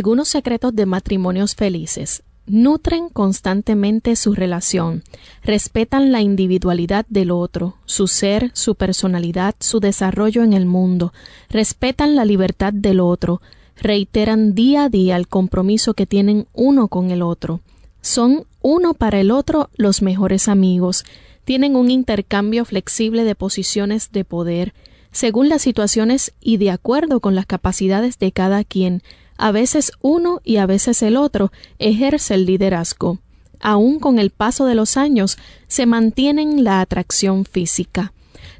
Algunos secretos de matrimonios felices. Nutren constantemente su relación, respetan la individualidad del otro, su ser, su personalidad, su desarrollo en el mundo, respetan la libertad del otro, reiteran día a día el compromiso que tienen uno con el otro. Son uno para el otro los mejores amigos, tienen un intercambio flexible de posiciones de poder, según las situaciones y de acuerdo con las capacidades de cada quien, a veces uno y a veces el otro ejerce el liderazgo. Aún con el paso de los años se mantienen la atracción física.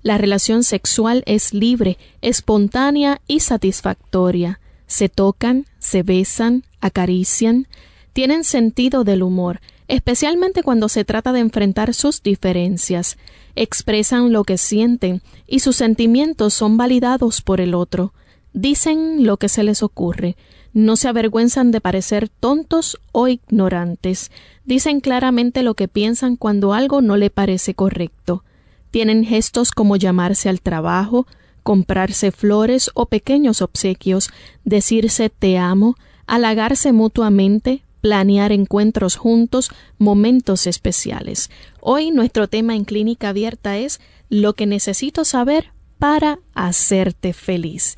La relación sexual es libre, espontánea y satisfactoria. Se tocan, se besan, acarician, tienen sentido del humor, especialmente cuando se trata de enfrentar sus diferencias, expresan lo que sienten y sus sentimientos son validados por el otro, dicen lo que se les ocurre, no se avergüenzan de parecer tontos o ignorantes, dicen claramente lo que piensan cuando algo no le parece correcto, tienen gestos como llamarse al trabajo, comprarse flores o pequeños obsequios, decirse te amo, halagarse mutuamente, planear encuentros juntos, momentos especiales. Hoy nuestro tema en Clínica Abierta es lo que necesito saber para hacerte feliz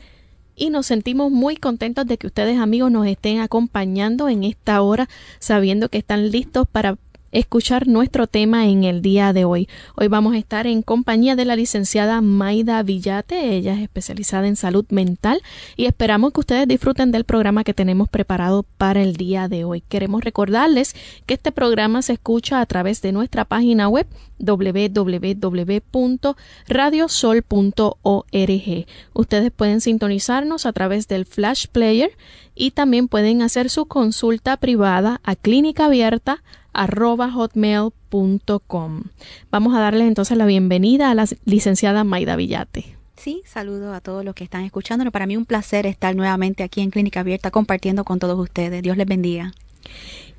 y nos sentimos muy contentos de que ustedes amigos nos estén acompañando en esta hora sabiendo que están listos para escuchar nuestro tema en el día de hoy. Hoy vamos a estar en compañía de la licenciada Maida Villate, ella es especializada en salud mental y esperamos que ustedes disfruten del programa que tenemos preparado para el día de hoy. Queremos recordarles que este programa se escucha a través de nuestra página web www.radiosol.org. Ustedes pueden sintonizarnos a través del Flash Player y también pueden hacer su consulta privada a clínica abierta arroba hotmail.com. Vamos a darle entonces la bienvenida a la licenciada Maida Villate. Sí, saludo a todos los que están escuchando. Para mí un placer estar nuevamente aquí en Clínica Abierta compartiendo con todos ustedes. Dios les bendiga.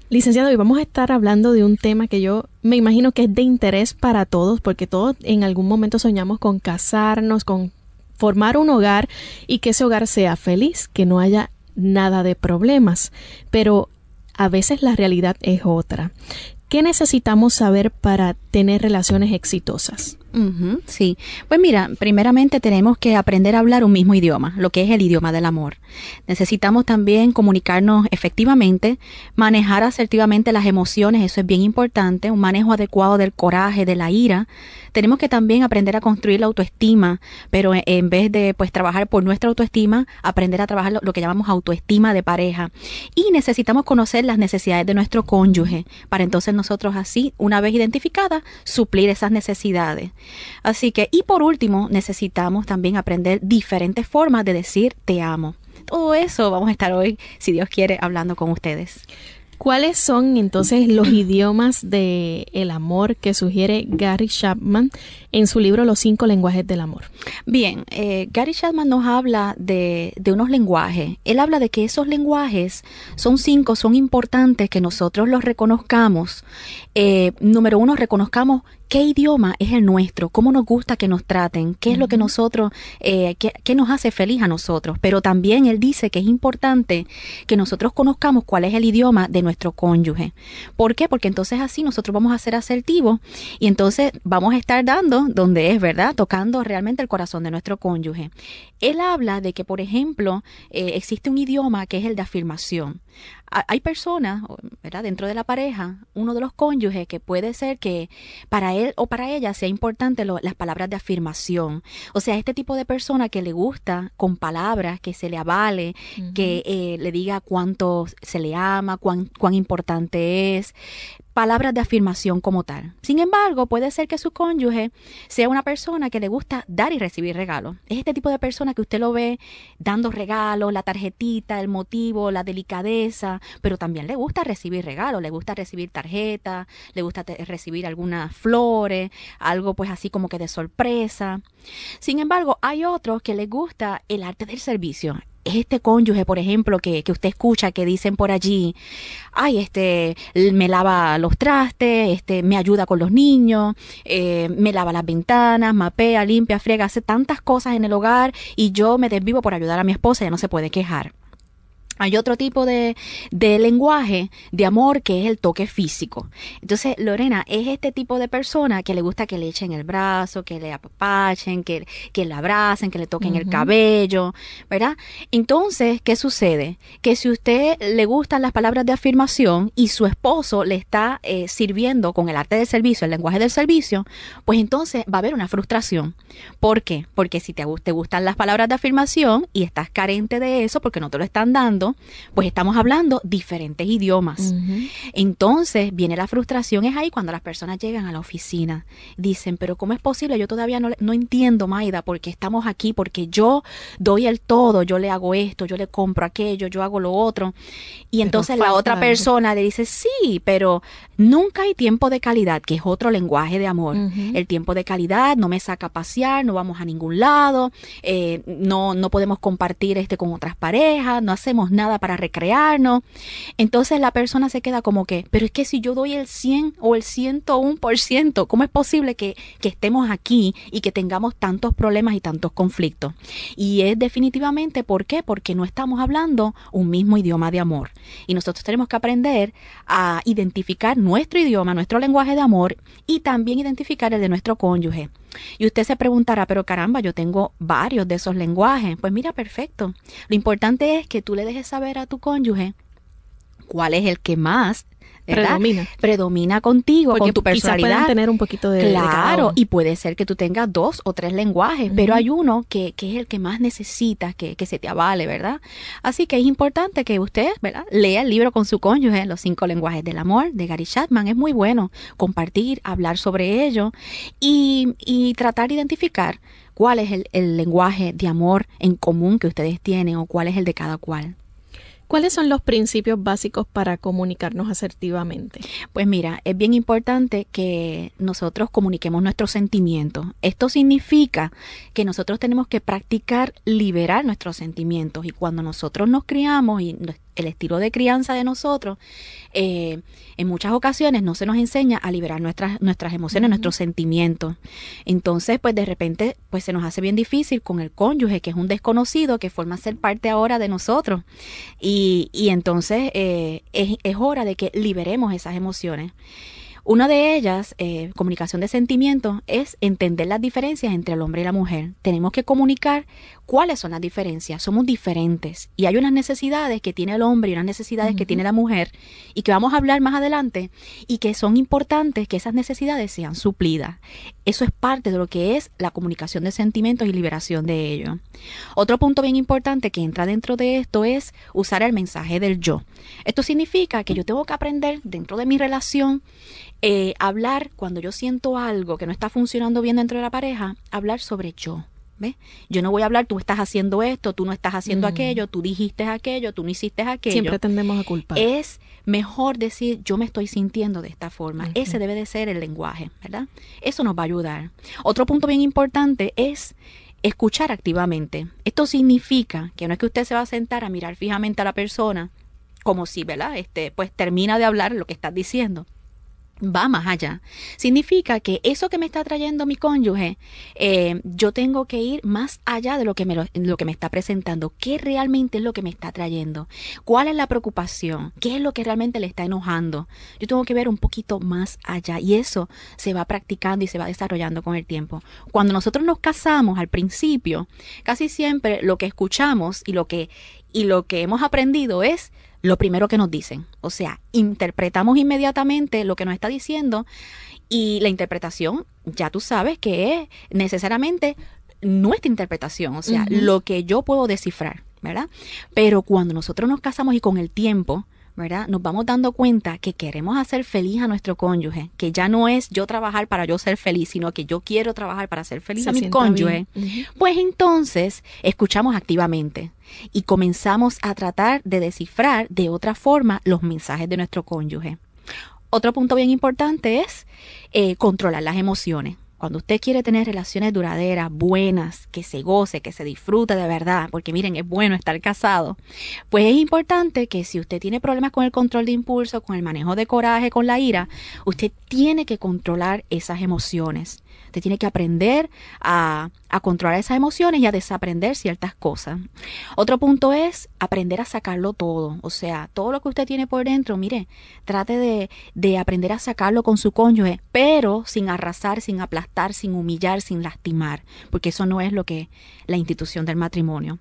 Licenciado, hoy vamos a estar hablando de un tema que yo me imagino que es de interés para todos, porque todos en algún momento soñamos con casarnos, con formar un hogar y que ese hogar sea feliz, que no haya nada de problemas. Pero a veces la realidad es otra. ¿Qué necesitamos saber para tener relaciones exitosas? Sí, pues mira, primeramente tenemos que aprender a hablar un mismo idioma, lo que es el idioma del amor. Necesitamos también comunicarnos efectivamente, manejar asertivamente las emociones, eso es bien importante, un manejo adecuado del coraje, de la ira, tenemos que también aprender a construir la autoestima, pero en vez de pues trabajar por nuestra autoestima, aprender a trabajar lo, que llamamos autoestima de pareja. Y necesitamos conocer las necesidades de nuestro cónyuge para entonces nosotros así, una vez identificadas, suplir esas necesidades. Así que, y por último, necesitamos también aprender diferentes formas de decir te amo. Todo eso vamos a estar hoy, si Dios quiere, hablando con ustedes. ¿Cuáles son entonces los idiomas de el amor que sugiere Gary Chapman en su libro Los cinco lenguajes del amor? Bien, eh, Gary Chapman nos habla de, de, unos lenguajes. Él habla de que esos lenguajes son cinco, son importantes que nosotros los reconozcamos. Eh, número uno, reconozcamos qué idioma es el nuestro, cómo nos gusta que nos traten, qué es lo que nosotros, eh, qué, nos hace feliz a nosotros. Pero también él dice que es importante que nosotros conozcamos cuál es el idioma de nuestro cónyuge. ¿Por qué? Porque entonces así nosotros vamos a ser asertivos y entonces vamos a estar dando donde es, ¿verdad? Tocando realmente el corazón de nuestro cónyuge. Él habla de que, por ejemplo, eh, existe un idioma que es el de afirmación hay personas, ¿verdad? Dentro de la pareja, uno de los cónyuges que puede ser que para él o para ella sea importante las palabras de afirmación. O sea, este tipo de persona que le gusta con palabras, que se le avale, que eh, le diga cuánto se le ama, cuán, cuán importante es, palabras de afirmación como tal. Sin embargo, puede ser que su cónyuge sea una persona que le gusta dar y recibir regalos. Es este tipo de persona que usted lo ve dando regalos, la tarjetita, el motivo, la delicadeza, pero también le gusta recibir regalos, le gusta recibir tarjetas, le gusta recibir algunas flores, algo pues así como que de sorpresa. Sin embargo, hay otros que les gusta el arte del servicio este cónyuge, por ejemplo, que, que, usted escucha que dicen por allí, ay, este, me lava los trastes, este, me ayuda con los niños, eh, me lava las ventanas, mapea, limpia, friega, hace tantas cosas en el hogar y yo me desvivo por ayudar a mi esposa y no se puede quejar. Hay otro tipo de, de, lenguaje de amor que es el toque físico. Entonces, Lorena es este tipo de persona que le gusta que le echen el brazo, que le apapachen, que, que le abracen, que le toquen el cabello, ¿verdad? Entonces, ¿qué sucede? Que si usted le gustan las palabras de afirmación y su esposo le está eh, sirviendo con el arte del servicio, el lenguaje del servicio, pues entonces va a haber una frustración. ¿Por qué? Porque si te, te gustan las palabras de afirmación y estás carente de eso porque no te lo están dando, pues estamos hablando diferentes idiomas. Entonces viene la frustración, es ahí cuando las personas llegan a la oficina. Dicen, pero ¿cómo es posible? Yo todavía no, no entiendo, Maida, porque estamos aquí, porque yo doy el todo, yo le hago esto, yo le compro aquello, yo hago lo otro. Y entonces la otra persona le dice, sí, pero nunca hay tiempo de calidad, que es otro lenguaje de amor. El tiempo de calidad no me saca a pasear, no vamos a ningún lado, eh, no, no podemos compartir este con otras parejas, no hacemos nada para recrearnos. Entonces la persona se queda como que, pero es que si yo doy el 100 o el 101%, ¿cómo es posible que, que estemos aquí y que tengamos tantos problemas y tantos conflictos? Y es definitivamente, ¿por qué? Porque no estamos hablando un mismo idioma de amor. Y nosotros tenemos que aprender a identificar nuestro idioma, nuestro lenguaje de amor y también identificar el de nuestro cónyuge. Y usted se preguntará, pero caramba, yo tengo varios de esos lenguajes. Pues mira, perfecto. Lo importante es que tú le dejes saber a tu cónyuge cuál es el que más Predomina. Predomina contigo, con tu personalidad. tener un poquito de. Claro, y puede ser que tú tengas dos o tres lenguajes, pero hay uno que, que, es el que más necesitas que, que se te avale, ¿verdad? Así que es importante que usted, ¿verdad? Lea el libro con su cónyuge, Los cinco lenguajes del amor, de Gary Chapman. Es muy bueno compartir, hablar sobre ello y, y tratar de identificar cuál es el, el lenguaje de amor en común que ustedes tienen o cuál es el de cada cual. ¿Cuáles son los principios básicos para comunicarnos asertivamente? Pues mira, es bien importante que nosotros comuniquemos nuestros sentimientos. Esto significa que nosotros tenemos que practicar liberar nuestros sentimientos y cuando nosotros nos criamos y el estilo de crianza de nosotros, eh, en muchas ocasiones no se nos enseña a liberar nuestras, nuestras emociones, nuestros sentimientos. Entonces, pues de repente, pues se nos hace bien difícil con el cónyuge, que es un desconocido, que forma ser parte ahora de nosotros. Y, y entonces eh, es, es hora de que liberemos esas emociones. Una de ellas, eh, comunicación de sentimientos, es entender las diferencias entre el hombre y la mujer. Tenemos que comunicar cuáles son las diferencias. Somos diferentes y hay unas necesidades que tiene el hombre y unas necesidades que tiene la mujer y que vamos a hablar más adelante y que son importantes que esas necesidades sean suplidas. Eso es parte de lo que es la comunicación de sentimientos y liberación de ellos. Otro punto bien importante que entra dentro de esto es usar el mensaje del yo. Esto significa que yo tengo que aprender dentro de mi relación eh, hablar cuando yo siento algo que no está funcionando bien dentro de la pareja, hablar sobre yo. ¿Ves? Yo no voy a hablar, tú estás haciendo esto, tú no estás haciendo mm. aquello, tú dijiste aquello, tú no hiciste aquello. Siempre tendemos a culpar. Es mejor decir, yo me estoy sintiendo de esta forma. Ese debe de ser el lenguaje, ¿verdad? Eso nos va a ayudar. Otro punto bien importante es escuchar activamente. Esto significa que no es que usted se va a sentar a mirar fijamente a la persona como si, ¿verdad? Este, pues termina de hablar lo que estás diciendo va más allá. Significa que eso que me está trayendo mi cónyuge, eh, yo tengo que ir más allá de lo que, me lo, que me está presentando. ¿Qué realmente es lo que me está trayendo? ¿Cuál es la preocupación? ¿Qué es lo que realmente le está enojando? Yo tengo que ver un poquito más allá y eso se va practicando y se va desarrollando con el tiempo. Cuando nosotros nos casamos al principio, casi siempre lo que escuchamos y lo que, y lo que hemos aprendido es lo primero que nos dicen. O sea, interpretamos inmediatamente lo que nos está diciendo y la interpretación, ya tú sabes que es necesariamente nuestra interpretación, o sea, lo que yo puedo descifrar, ¿verdad? Pero cuando nosotros nos casamos y con el tiempo, ¿verdad? Nos vamos dando cuenta que queremos hacer feliz a nuestro cónyuge, que ya no es yo trabajar para yo ser feliz, sino que yo quiero trabajar para ser feliz a mi cónyuge. Pues entonces escuchamos activamente y comenzamos a tratar de descifrar de otra forma los mensajes de nuestro cónyuge. Otro punto bien importante es eh, controlar las emociones. Cuando usted quiere tener relaciones duraderas, buenas, que se goce, que se disfrute de verdad, porque miren, es bueno estar casado, pues es importante que si usted tiene problemas con el control de impulso, con el manejo de coraje, con la ira, usted tiene que controlar esas emociones. Usted tiene que aprender a, controlar esas emociones y a desaprender ciertas cosas. Otro punto es aprender a sacarlo todo. O sea, todo lo que usted tiene por dentro, mire, trate de, de aprender a sacarlo con su cónyuge, pero sin arrasar, sin aplastar, sin humillar, sin lastimar, porque eso no es lo que la institución del matrimonio.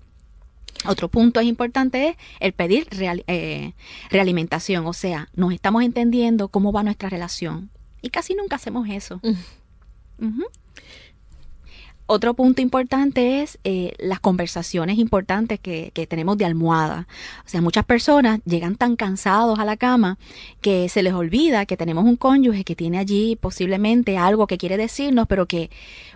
Otro punto es importante es el pedir eh, realimentación, o sea, nos estamos entendiendo cómo va nuestra relación. Y casi nunca hacemos eso. Otro punto importante es eh, las conversaciones importantes que, que, tenemos de almohada. O sea, muchas personas llegan tan cansados a la cama que se les olvida que tenemos un cónyuge que tiene allí posiblemente algo que quiere decirnos, pero que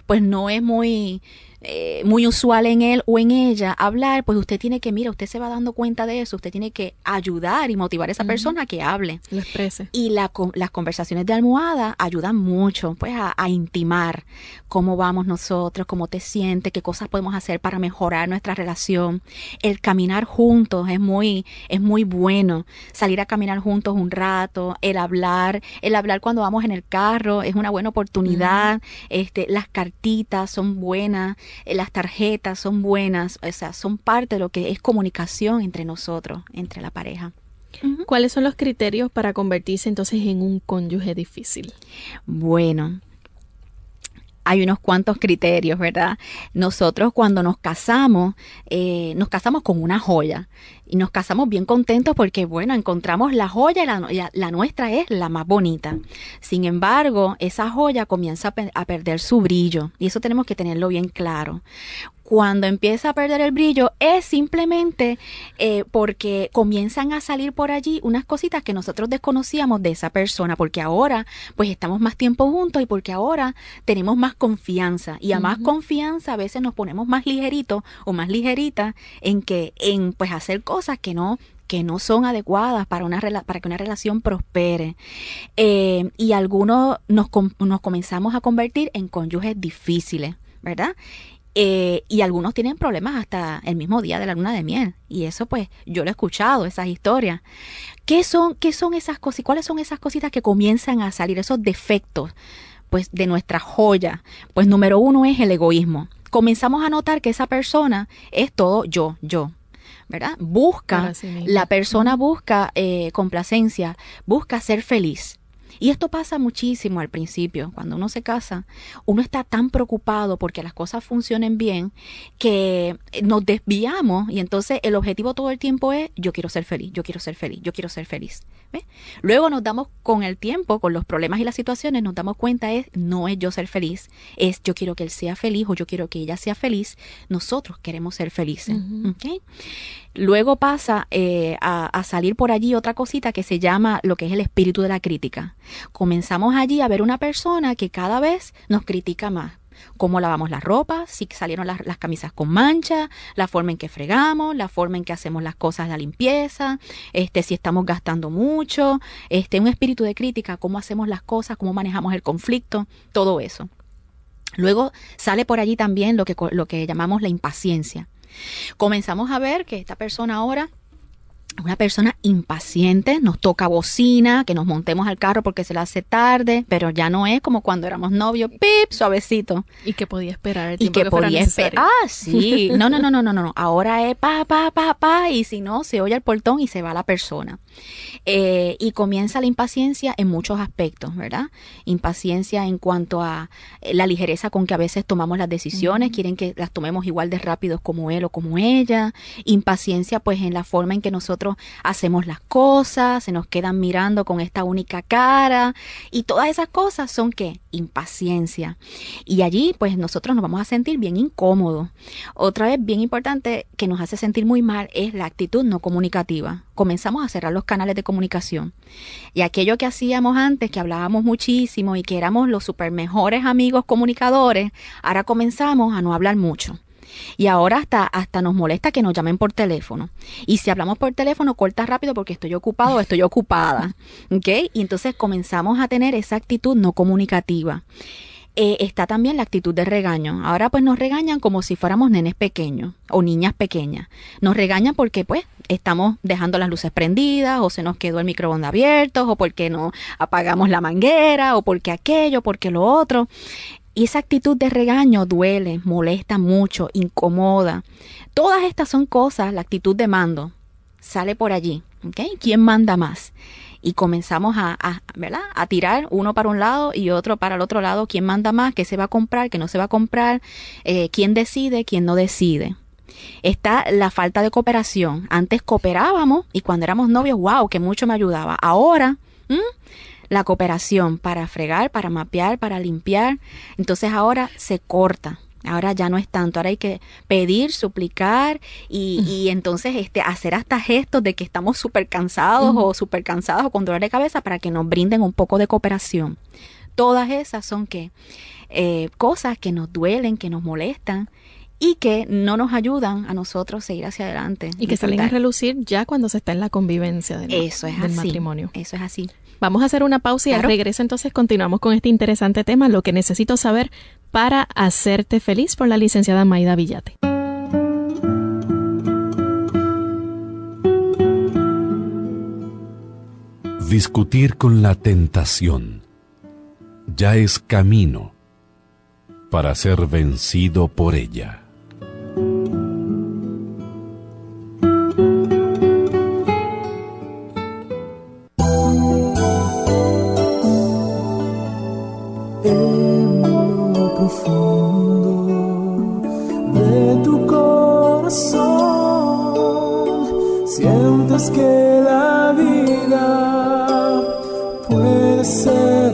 pues no es muy eh, muy usual en él o en ella hablar, pues usted tiene que, mira, usted se va dando cuenta de eso, usted tiene que ayudar y motivar a esa persona a que hable. Lo exprese. Y la, las conversaciones de almohada ayudan mucho, pues, a, a, intimar cómo vamos nosotros, cómo te sientes, qué cosas podemos hacer para mejorar nuestra relación. El caminar juntos es muy, es muy bueno. Salir a caminar juntos un rato, el hablar, el hablar cuando vamos en el carro es una buena oportunidad. Este, las cartitas son buenas las tarjetas son buenas, o sea, son parte de lo que es comunicación entre nosotros, entre la pareja. ¿Cuáles son los criterios para convertirse entonces en un cónyuge difícil? Bueno, hay unos cuantos criterios, ¿verdad? Nosotros cuando nos casamos, eh, nos casamos con una joya y nos casamos bien contentos porque, bueno, encontramos la joya y la, nuestra es la más bonita. Sin embargo, esa joya comienza a, a perder su brillo y eso tenemos que tenerlo bien claro cuando empieza a perder el brillo es simplemente eh, porque comienzan a salir por allí unas cositas que nosotros desconocíamos de esa persona, porque ahora pues estamos más tiempo juntos y porque ahora tenemos más confianza y a más confianza a veces nos ponemos más ligeritos o más ligeritas en que en pues hacer cosas que no que no son adecuadas para, una, para que una relación prospere. Eh, y algunos nos, nos comenzamos a convertir en cónyuges difíciles, ¿verdad? Eh, y algunos tienen problemas hasta el mismo día de la luna de miel. Y eso pues yo lo he escuchado, esas historias. ¿Qué son, qué son esas cosas? ¿Cuáles son esas cositas que comienzan a salir, esos defectos? Pues de nuestra joya. Pues número uno es el egoísmo. Comenzamos a notar que esa persona es todo yo, yo. ¿Verdad? Busca, la persona busca eh, complacencia, busca ser feliz. Y esto pasa muchísimo al principio, cuando uno se casa, uno está tan preocupado porque las cosas funcionen bien que nos desviamos y entonces el objetivo todo el tiempo es yo quiero ser feliz, yo quiero ser feliz, yo quiero ser feliz. Luego nos damos con el tiempo, con los problemas y las situaciones, nos damos cuenta es no es yo ser feliz, es yo quiero que él sea feliz o yo quiero que ella sea feliz, nosotros queremos ser felices. Luego pasa eh, a, a, salir por allí otra cosita que se llama lo que es el espíritu de la crítica. Comenzamos allí a ver una persona que cada vez nos critica más cómo lavamos la ropa, si salieron las, camisas con mancha, la forma en que fregamos, la forma en que hacemos las cosas la limpieza, este, si estamos gastando mucho, este, un espíritu de crítica, cómo hacemos las cosas, cómo manejamos el conflicto, todo eso. Luego sale por allí también lo que, lo que llamamos la impaciencia. Comenzamos a ver que esta persona ahora una persona impaciente, nos toca bocina, que nos montemos al carro porque se le hace tarde, pero ya no es como cuando éramos novios, pip, suavecito. Y que podía esperar el tiempo y que, podía esperar. Ah, sí. No, no, no, no, no, no. Ahora es pa, pa, pa, pa, y si no, se oye el portón y se va la persona. Eh, y comienza la impaciencia en muchos aspectos, ¿verdad? Impaciencia en cuanto a eh, la ligereza con que a veces tomamos las decisiones, quieren que las tomemos igual de rápido como él o como ella. Impaciencia, pues, en la forma en que nosotros hacemos las cosas, se nos quedan mirando con esta única cara y todas esas cosas son que impaciencia. Y allí pues nosotros nos vamos a sentir bien incómodos. Otra vez bien importante que nos hace sentir muy mal es la actitud no comunicativa. Comenzamos a cerrar los canales de comunicación. Y aquello que hacíamos antes, que hablábamos muchísimo y que éramos los super mejores amigos comunicadores, ahora comenzamos a no hablar mucho. Y ahora hasta, hasta nos molesta que nos llamen por teléfono. Y si hablamos por teléfono, corta rápido porque estoy ocupado o estoy ocupada. ¿Ok? Y entonces comenzamos a tener esa actitud no comunicativa. Eh, está también la actitud de regaño. Ahora pues nos regañan como si fuéramos nenes pequeños o niñas pequeñas. Nos regañan porque pues estamos dejando las luces prendidas o se nos quedó el microondas abierto o porque no apagamos la manguera o porque aquello, porque lo otro. Y esa actitud de regaño duele, molesta mucho, incomoda. Todas estas son cosas, la actitud de mando sale por allí. ¿okay? ¿Quién manda más? Y comenzamos a, ¿verdad? a tirar uno para un lado y otro para el otro lado. ¿Quién manda más? ¿Qué se va a comprar? ¿Qué no se va a comprar? Eh, ¿Quién decide? ¿Quién no decide? Está la falta de cooperación. Antes cooperábamos y cuando éramos novios, wow, que mucho me ayudaba. Ahora, la cooperación para fregar, para mapear, para limpiar. Entonces ahora se corta. Ahora ya no es tanto, ahora hay que pedir, suplicar y, y entonces este, hacer hasta gestos de que estamos súper cansados o súper cansados o con dolor de cabeza para que nos brinden un poco de cooperación. Todas esas son que eh, cosas que nos duelen, que nos molestan y que no nos ayudan a nosotros a seguir hacia adelante. Y que salen a relucir ya cuando se está en la convivencia del, Eso es del así, matrimonio. Eso es así. Vamos a hacer una pausa y al regreso entonces continuamos con este interesante tema, lo que necesito saber para hacerte feliz por la licenciada Maida Villate. Discutir con la tentación ya es camino para ser vencido por ella. Que la vida puede ser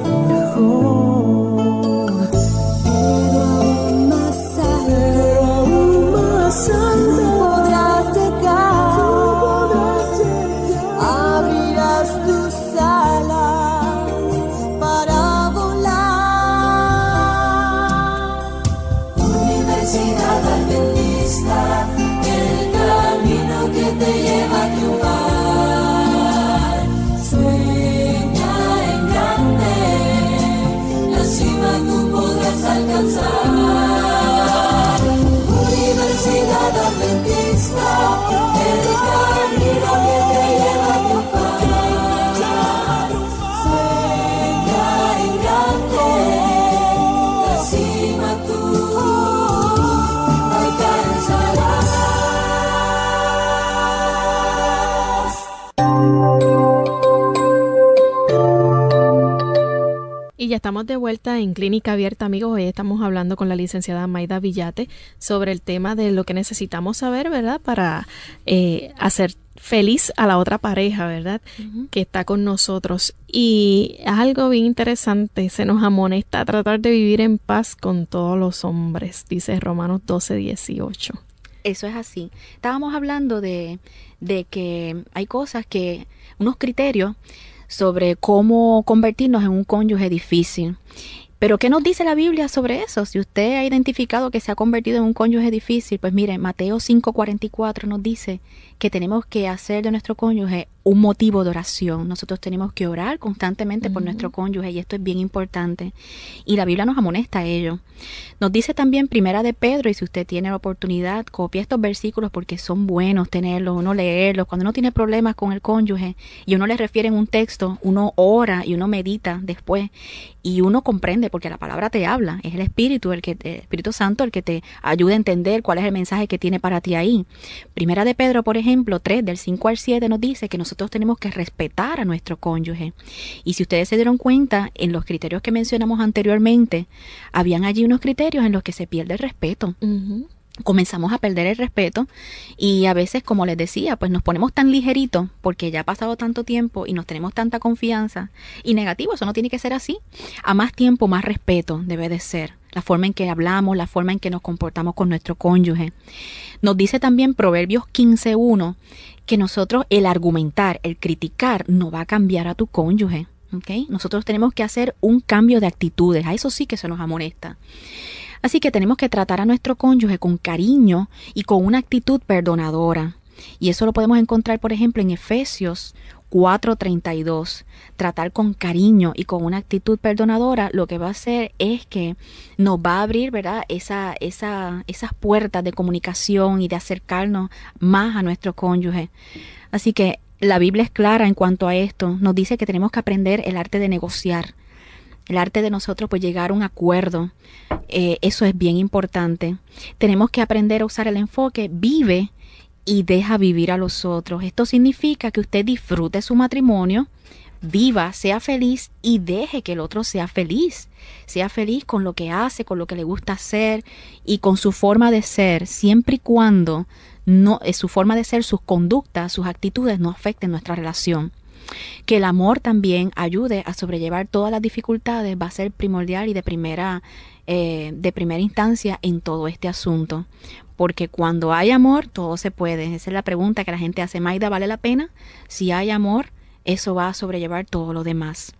estamos de vuelta en Clínica Abierta, amigos. Hoy estamos hablando con la licenciada Maida Villate sobre el tema de lo que necesitamos saber, ¿verdad? Para eh, hacer feliz a la otra pareja, ¿verdad? Que está con nosotros. Y algo bien interesante, se nos amonesta a tratar de vivir en paz con todos los hombres, dice Romanos 12, 18. Eso es así. Estábamos hablando de, de que hay cosas que, unos criterios sobre cómo convertirnos en un cónyuge difícil. Pero ¿qué nos dice la Biblia sobre eso? Si usted ha identificado que se ha convertido en un cónyuge difícil, pues mire, Mateo 5:44 nos dice que tenemos que hacer de nuestro cónyuge un motivo de oración. Nosotros tenemos que orar constantemente por nuestro cónyuge y esto es bien importante. Y la Biblia nos amonesta a ello. Nos dice también Primera de Pedro, y si usted tiene la oportunidad, copia estos versículos porque son buenos tenerlos, uno leerlos. Cuando uno tiene problemas con el cónyuge y uno le refiere en un texto, uno ora y uno medita después y uno comprende porque la palabra te habla. Es el Espíritu, el que el Espíritu Santo, el que te ayuda a entender cuál es el mensaje que tiene para ti ahí. Primera de Pedro, por ejemplo, 3 del 5 al 7 nos dice que nosotros tenemos que respetar a nuestro cónyuge. Y si ustedes se dieron cuenta, en los criterios que mencionamos anteriormente, habían allí unos criterios en los que se pierde el respeto. Comenzamos a perder el respeto y a veces, como les decía, pues nos ponemos tan ligeritos porque ya ha pasado tanto tiempo y nos tenemos tanta confianza. Y negativo, eso no tiene que ser así. A más tiempo, más respeto debe de ser. La forma en que hablamos, la forma en que nos comportamos con nuestro cónyuge. Nos dice también Proverbios 15.1 que nosotros el argumentar, el criticar, no va a cambiar a tu cónyuge. ¿ok? Nosotros tenemos que hacer un cambio de actitudes. A eso sí que se nos amonesta. Así que tenemos que tratar a nuestro cónyuge con cariño y con una actitud perdonadora. Y eso lo podemos encontrar, por ejemplo, en Efesios 4:32. Tratar con cariño y con una actitud perdonadora, lo que va a hacer es que nos va a abrir, ¿verdad? Esa, esa, esas puertas de comunicación y de acercarnos más a nuestro cónyuge. Así que la Biblia es clara en cuanto a esto. Nos dice que tenemos que aprender el arte de negociar el arte de nosotros pues llegar a un acuerdo. Eh, eso es bien importante. Tenemos que aprender a usar el enfoque vive y deja vivir a los otros. Esto significa que usted disfrute su matrimonio, viva, sea feliz y deje que el otro sea feliz. Sea feliz con lo que hace, con lo que le gusta hacer y con su forma de ser, siempre y cuando no, eh, su forma de ser, sus conductas, sus actitudes no afecten nuestra relación. Que el amor también ayude a sobrellevar todas las dificultades va a ser primordial y de primera, eh, de primera instancia en todo este asunto. Porque cuando hay amor, todo se puede. Esa es la pregunta que la gente hace. Maida, ¿vale la pena? Si hay amor, eso va a sobrellevar todo lo demás.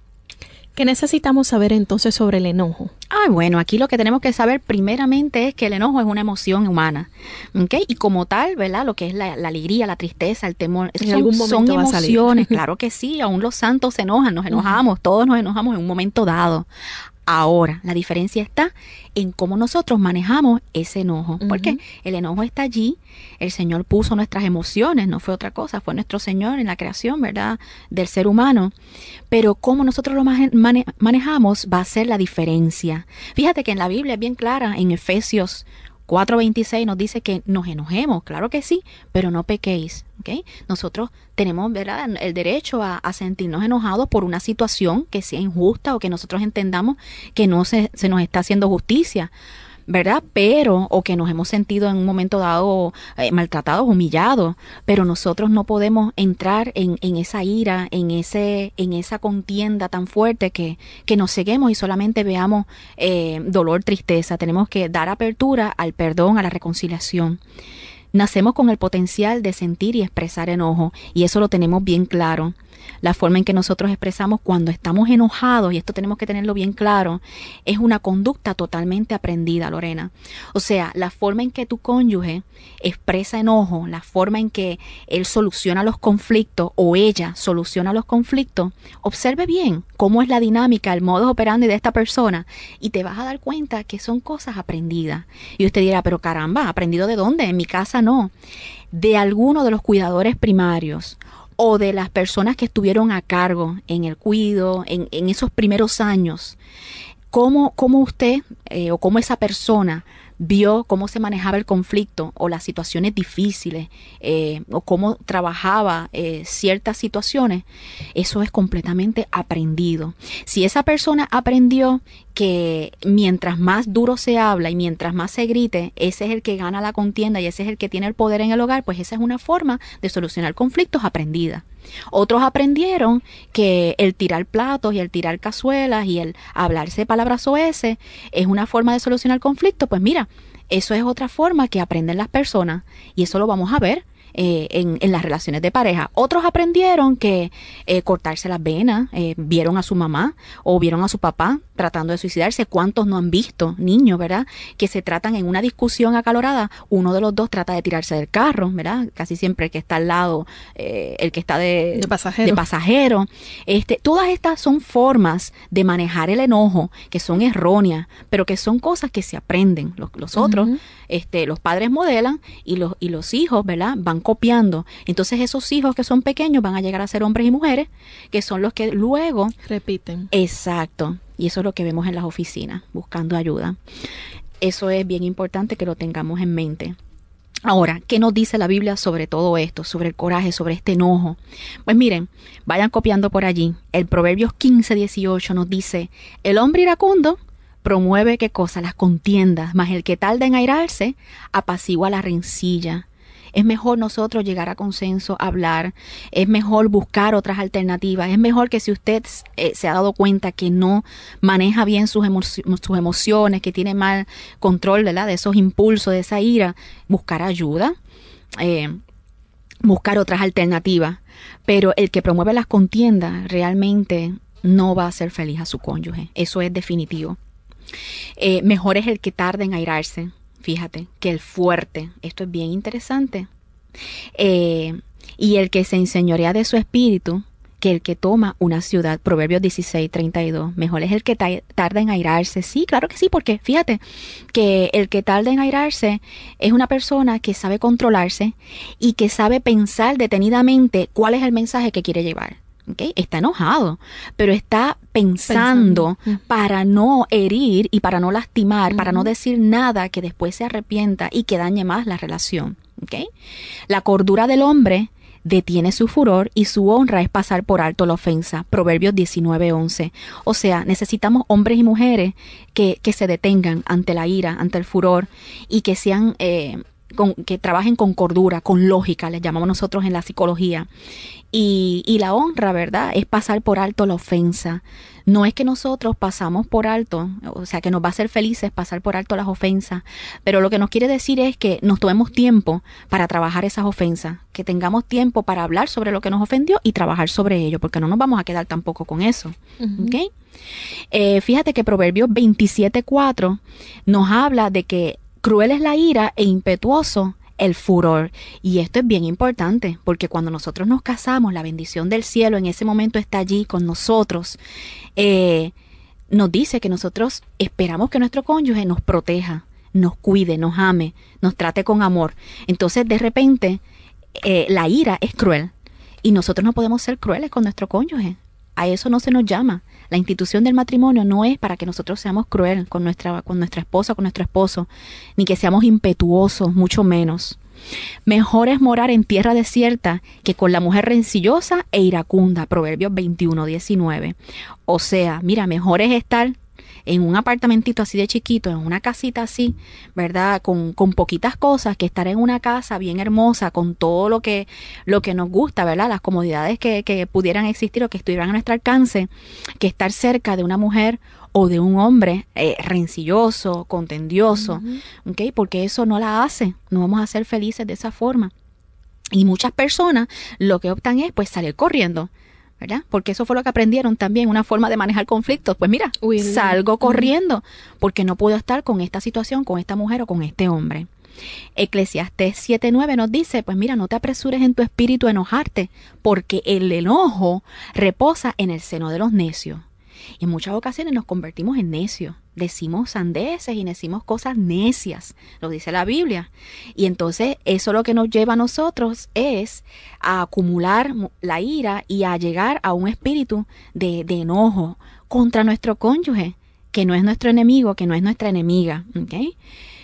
¿Qué necesitamos saber entonces sobre el enojo? Ah, bueno, aquí lo que tenemos que saber primeramente es que el enojo es una emoción humana, ¿ok? Y como tal, ¿verdad? Lo que es la, la alegría, la tristeza, el temor, En son, algún momento emociones, claro que sí, aún los santos se enojan, nos enojamos, todos nos enojamos en un momento dado. Ahora, la diferencia está en cómo nosotros manejamos ese enojo, porque el enojo está allí, el Señor puso nuestras emociones, no fue otra cosa, fue nuestro Señor en la creación, ¿verdad?, del ser humano, pero cómo nosotros lo mane- manejamos va a ser la diferencia. Fíjate que en la Biblia es bien clara, en Efesios 4.26 nos dice que nos enojemos, claro que sí, pero no pequéis. Nosotros tenemos ¿verdad? el derecho a, a sentirnos enojados por una situación que sea injusta o que nosotros entendamos que no se, se nos está haciendo justicia. ¿Verdad? Pero, o que nos hemos sentido en un momento dado eh, maltratados, humillados, pero nosotros no podemos entrar en, en esa ira, en ese, en esa contienda tan fuerte que, que nos ceguemos y solamente veamos eh, dolor, tristeza. Tenemos que dar apertura al perdón, a la reconciliación. Nacemos con el potencial de sentir y expresar enojo, y eso lo tenemos bien claro. La forma en que nosotros expresamos cuando estamos enojados, y esto tenemos que tenerlo bien claro, es una conducta totalmente aprendida, Lorena. O sea, la forma en que tu cónyuge expresa enojo, la forma en que él soluciona los conflictos o ella soluciona los conflictos, observe bien cómo es la dinámica, el modo operandi de esta persona y te vas a dar cuenta que son cosas aprendidas. Y usted dirá, pero caramba, ¿aprendido de dónde? En mi casa no. De alguno de los cuidadores primarios o de las personas que estuvieron a cargo en el cuido, en, esos primeros años, cómo, cómo usted eh, o cómo esa persona vio cómo se manejaba el conflicto o las situaciones difíciles eh, o cómo trabajaba eh, ciertas situaciones, eso es completamente aprendido. Si esa persona aprendió que mientras más duro se habla y mientras más se grite, ese es el que gana la contienda y ese es el que tiene el poder en el hogar, pues esa es una forma de solucionar conflictos aprendida. Otros aprendieron que el tirar platos y el tirar cazuelas y el hablarse palabras OS es una forma de solucionar conflictos. Pues mira, eso es otra forma que aprenden las personas y eso lo vamos a ver eh, en, en, las relaciones de pareja. Otros aprendieron que eh, cortarse las venas, eh, vieron a su mamá o vieron a su papá tratando de suicidarse. ¿Cuántos no han visto niños, verdad? Que se tratan en una discusión acalorada, uno de los dos trata de tirarse del carro, ¿verdad? Casi siempre el que está al lado, eh, el que está de, De pasajero. de pasajero. Este, todas estas son formas de manejar el enojo que son erróneas, pero que son cosas que se aprenden. Los, los otros. Este, los padres modelan y los, y los hijos, ¿verdad? Van copiando. Entonces esos hijos que son pequeños van a llegar a ser hombres y mujeres, que son los que luego Repiten. Exacto. Y eso es lo que vemos en las oficinas, buscando ayuda. Eso es bien importante que lo tengamos en mente. Ahora, ¿qué nos dice la Biblia sobre todo esto, sobre el coraje, sobre este enojo? Pues miren, vayan copiando por allí. El Proverbios 15, 18 nos dice, el hombre iracundo promueve qué cosa, las contiendas, más el que tarda en airarse, apacigua la rencilla. Es mejor nosotros llegar a consenso, hablar, es mejor buscar otras alternativas, es mejor que si usted eh, se ha dado cuenta que no maneja bien sus, sus emociones, que tiene mal control de esos impulsos, de esa ira, buscar ayuda. eh, buscar otras alternativas, pero el que promueve las contiendas realmente no va a ser feliz a su cónyuge, eso es definitivo. Eh, mejor es el que tarda en airarse, fíjate, que el fuerte, esto es bien interesante. Eh, y el que se enseñorea de su espíritu, que el que toma una ciudad. Proverbios 16, 32. Mejor es el que ta- tarda en airarse. Sí, claro que sí, porque fíjate que el que tarda en airarse es una persona que sabe controlarse y que sabe pensar detenidamente cuál es el mensaje que quiere llevar. Está enojado, pero está pensando, Pensando. para no herir y para no lastimar, para no decir nada que después se arrepienta y que dañe más la relación. La cordura del hombre detiene su furor y su honra es pasar por alto la ofensa. Proverbios 19:11. O sea, necesitamos hombres y mujeres que, que se detengan ante la ira, ante el furor y que sean... eh, con- que trabajen con cordura, con lógica, les llamamos nosotros en la psicología. Y, y la honra, ¿verdad? Es pasar por alto la ofensa. No es que nosotros pasamos por alto, o sea, que nos va a hacer felices pasar por alto las ofensas, pero lo que nos quiere decir es que nos tomemos tiempo para trabajar esas ofensas, que tengamos tiempo para hablar sobre lo que nos ofendió y trabajar sobre ello, porque no nos vamos a quedar tampoco con eso. Eh, fíjate que Proverbios 27.4 nos habla de que cruel es la ira e impetuoso el furor. Y esto es bien importante, porque cuando nosotros nos casamos, la bendición del cielo en ese momento está allí con nosotros. Eh, nos dice que nosotros esperamos que nuestro cónyuge nos proteja, nos cuide, nos ame, nos trate con amor. Entonces, de repente, eh, la ira es cruel y nosotros no podemos ser crueles con nuestro cónyuge. A eso no se nos llama. La institución del matrimonio no es para que nosotros seamos cruel con nuestra, con nuestra esposa, con nuestro esposo, ni que seamos impetuosos, mucho menos. Mejor es morar en tierra desierta que con la mujer rencillosa e iracunda. Proverbios 21, 19. O sea, mira, mejor es estar en un apartamentito así de chiquito, en una casita así, ¿verdad? Con, con poquitas cosas, que estar en una casa bien hermosa, con todo lo que, lo que nos gusta, ¿verdad? Las comodidades que, que pudieran existir o que estuvieran a nuestro alcance, que estar cerca de una mujer o de un hombre eh, rencilloso, contendioso, ¿ok? Porque eso no la hace, no vamos a ser felices de esa forma. Y muchas personas lo que optan es pues salir corriendo, ¿verdad? Porque eso fue lo que aprendieron también, una forma de manejar conflictos. Pues mira, salgo corriendo porque no puedo estar con esta situación, con esta mujer o con este hombre. Eclesiastés 7:9 nos dice, pues mira, no te apresures en tu espíritu a enojarte, porque el enojo reposa en el seno de los necios. Y en muchas ocasiones nos convertimos en necios. Decimos sandeces y decimos cosas necias, lo dice la Biblia. Y entonces eso lo que nos lleva a nosotros es a acumular mu- la ira y a llegar a un espíritu de, de enojo contra nuestro cónyuge, que no es nuestro enemigo, que no es nuestra enemiga. ¿ok?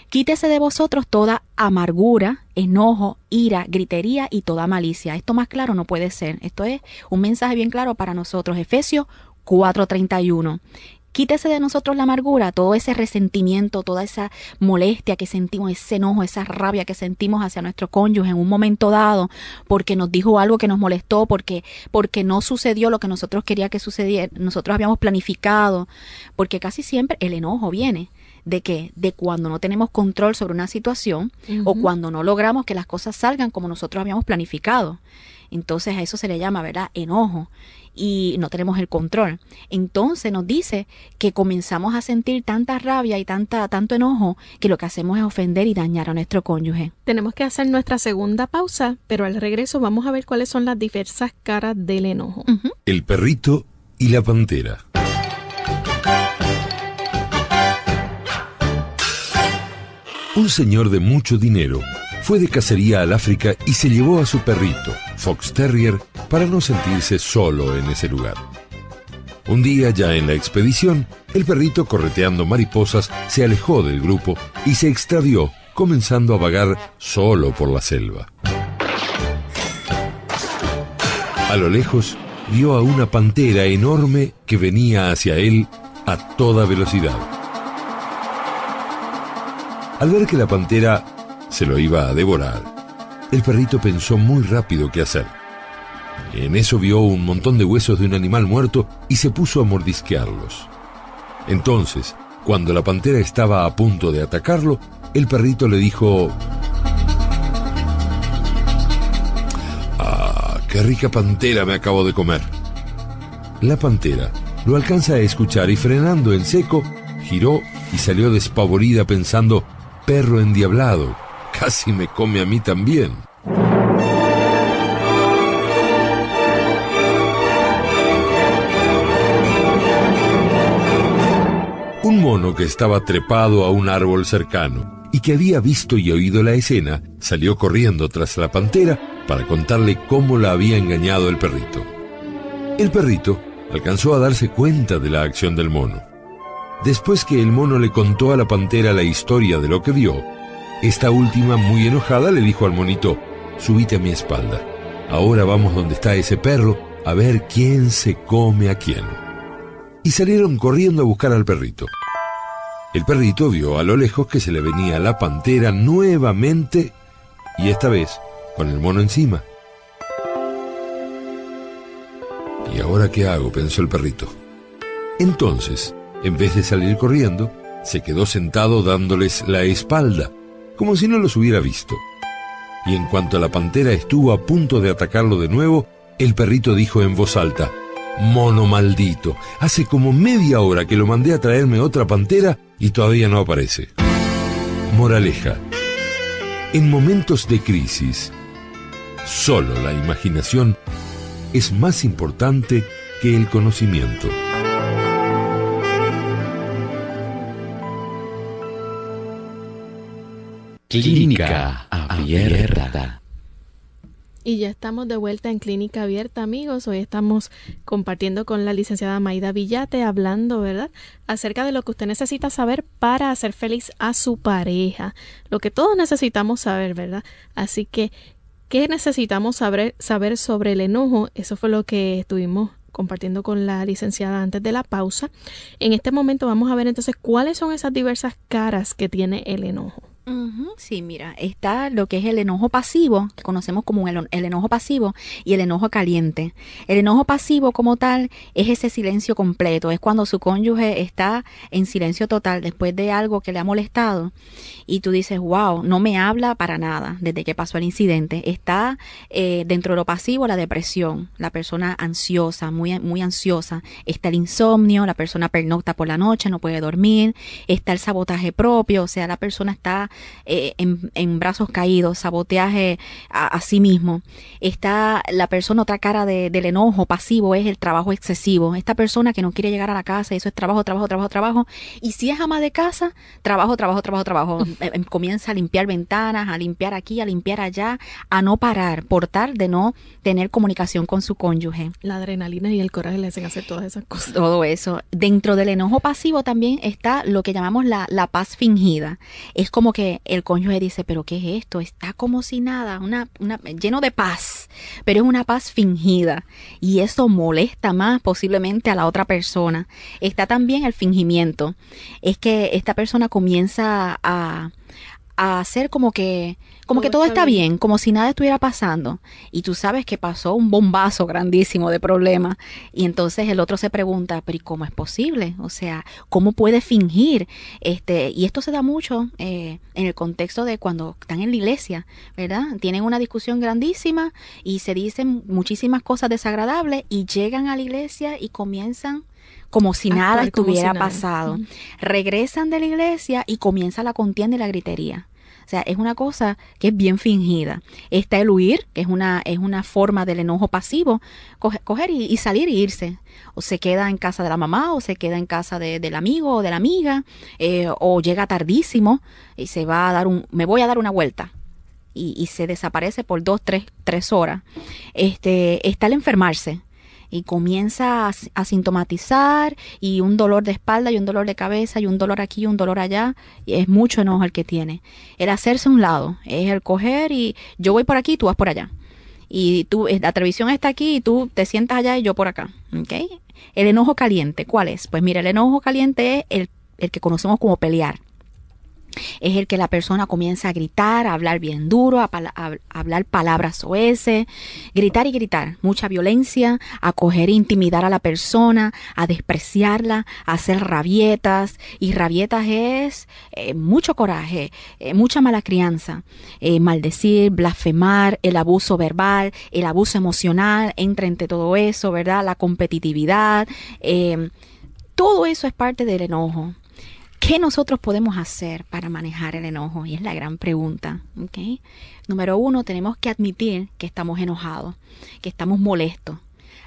Quítese de vosotros toda amargura, enojo, ira, gritería y toda malicia. Esto más claro no puede ser. Esto es un mensaje bien claro para nosotros. Efesios 4:31. Quítese de nosotros la amargura, todo ese resentimiento, toda esa molestia que sentimos, ese enojo, esa rabia que sentimos hacia nuestro cónyuge en un momento dado, porque nos dijo algo que nos molestó, porque, porque no sucedió lo que nosotros quería que sucediera, nosotros habíamos planificado, porque casi siempre el enojo viene de que de cuando no tenemos control sobre una situación o cuando no logramos que las cosas salgan como nosotros habíamos planificado. Entonces a eso se le llama, ¿verdad? Enojo y no tenemos el control. Entonces nos dice que comenzamos a sentir tanta rabia y tanta tanto enojo que lo que hacemos es ofender y dañar a nuestro cónyuge. Tenemos que hacer nuestra segunda pausa, pero al regreso vamos a ver cuáles son las diversas caras del enojo. El perrito y la pantera. Un señor de mucho dinero fue de cacería al África y se llevó a su perrito, Fox Terrier, para no sentirse solo en ese lugar. Un día ya en la expedición, el perrito correteando mariposas se alejó del grupo y se extravió, comenzando a vagar solo por la selva. A lo lejos, vio a una pantera enorme que venía hacia él a toda velocidad. Al ver que la pantera se lo iba a devorar, el perrito pensó muy rápido qué hacer. En eso vio un montón de huesos de un animal muerto y se puso a mordisquearlos. Entonces, cuando la pantera estaba a punto de atacarlo, el perrito le dijo... ¡Ah, qué rica pantera me acabo de comer! La pantera lo alcanza a escuchar y frenando en seco, giró y salió despavorida pensando, perro endiablado, casi me come a mí también. Un mono que estaba trepado a un árbol cercano y que había visto y oído la escena, salió corriendo tras la pantera para contarle cómo la había engañado el perrito. El perrito alcanzó a darse cuenta de la acción del mono. Después que el mono le contó a la pantera la historia de lo que vio, esta última, muy enojada, le dijo al monito, subite a mi espalda. Ahora vamos donde está ese perro a ver quién se come a quién. Y salieron corriendo a buscar al perrito. El perrito vio a lo lejos que se le venía la pantera nuevamente y esta vez con el mono encima. ¿Y ahora qué hago? pensó el perrito. Entonces, en vez de salir corriendo, se quedó sentado dándoles la espalda, como si no los hubiera visto. Y en cuanto la pantera estuvo a punto de atacarlo de nuevo, el perrito dijo en voz alta, Mono maldito, hace como media hora que lo mandé a traerme otra pantera y todavía no aparece. Moraleja. En momentos de crisis, solo la imaginación es más importante que el conocimiento. Clínica Abierta. Y ya estamos de vuelta en Clínica Abierta, amigos. Hoy estamos compartiendo con la licenciada Maida Villate, hablando, ¿verdad?, acerca de lo que usted necesita saber para hacer feliz a su pareja. Lo que todos necesitamos saber, ¿verdad? Así que, ¿qué necesitamos saber, saber sobre el enojo? Eso fue lo que estuvimos compartiendo con la licenciada antes de la pausa. En este momento vamos a ver entonces cuáles son esas diversas caras que tiene el enojo. Sí, mira, está lo que es el enojo pasivo, que conocemos como el, el enojo pasivo, y el enojo caliente. El enojo pasivo como tal es ese silencio completo, es cuando su cónyuge está en silencio total después de algo que le ha molestado y tú dices, wow, no me habla para nada desde que pasó el incidente. Está eh, dentro de lo pasivo la depresión, la persona ansiosa, muy, muy ansiosa. Está el insomnio, la persona pernocta por la noche, no puede dormir. Está el sabotaje propio, o sea, la persona está eh, en, en brazos caídos, saboteaje a, a sí mismo. Está la persona, otra cara de- del enojo pasivo es el trabajo excesivo. Esta persona que no quiere llegar a la casa, eso es trabajo, trabajo, trabajo, trabajo. Y si es ama de casa, trabajo, trabajo, trabajo, trabajo. Eh, eh, Comienza a limpiar ventanas, a limpiar aquí, a limpiar allá, a no parar, por tal de no tener comunicación con su cónyuge La adrenalina y el coraje le hacen hacer todas esas cosas. todo eso. Dentro del enojo pasivo también está lo que llamamos la, la paz fingida. Es como que el cónyuge dice, pero ¿qué es esto? Está como si nada, una, una, lleno de paz, pero es una paz fingida. Y eso molesta más posiblemente a la otra persona. Está también el fingimiento. Es que esta persona comienza a, a hacer como que como que todo está bien, como si nada estuviera pasando. Y tú sabes que pasó un bombazo grandísimo de problema. Y entonces el otro se pregunta, pero ¿y cómo es posible? O sea, ¿cómo puede fingir? Este, y esto se da mucho eh, en el contexto de cuando están en la iglesia, ¿verdad? Tienen una discusión grandísima y se dicen muchísimas cosas desagradables y llegan a la iglesia y comienzan como si nada si estuviera nada. pasado. Regresan de la iglesia y comienza la contienda y la gritería. O sea, es una cosa que es bien fingida. Está el huir, que es una, es una forma del enojo pasivo, coge- coger y, y salir e irse. O se queda en casa de la mamá, o se queda en casa de- del amigo o de la amiga, eh, o llega tardísimo y se va a dar un, me voy a dar una vuelta. Y, y se desaparece por dos, tres, tres horas. Este, está el enfermarse y comienza a, sintomatizar y un dolor de espalda y un dolor de cabeza y un dolor aquí y un dolor allá y es mucho enojo el que tiene. El hacerse a un lado es el coger y yo voy por aquí y tú vas por allá. Y tú, eh, la televisión está aquí y tú te sientas allá y yo por acá. ¿ok? El enojo caliente, ¿cuál es? Pues mira, el enojo caliente es el, el que conocemos como pelear. Es el que la persona comienza a gritar, a hablar bien duro, a, hablar palabras oeces, gritar y gritar, mucha violencia, a coger e intimidar a la persona, a despreciarla, a hacer rabietas, y rabietas es eh, mucho coraje, eh, mucha mala crianza, eh, maldecir, blasfemar, el abuso verbal, el abuso emocional, entra entre todo eso, ¿verdad? La competitividad, todo eso es parte del enojo. ¿Qué nosotros podemos hacer para manejar el enojo? Y es la gran pregunta. Número uno, tenemos que admitir que estamos enojados, que estamos molestos,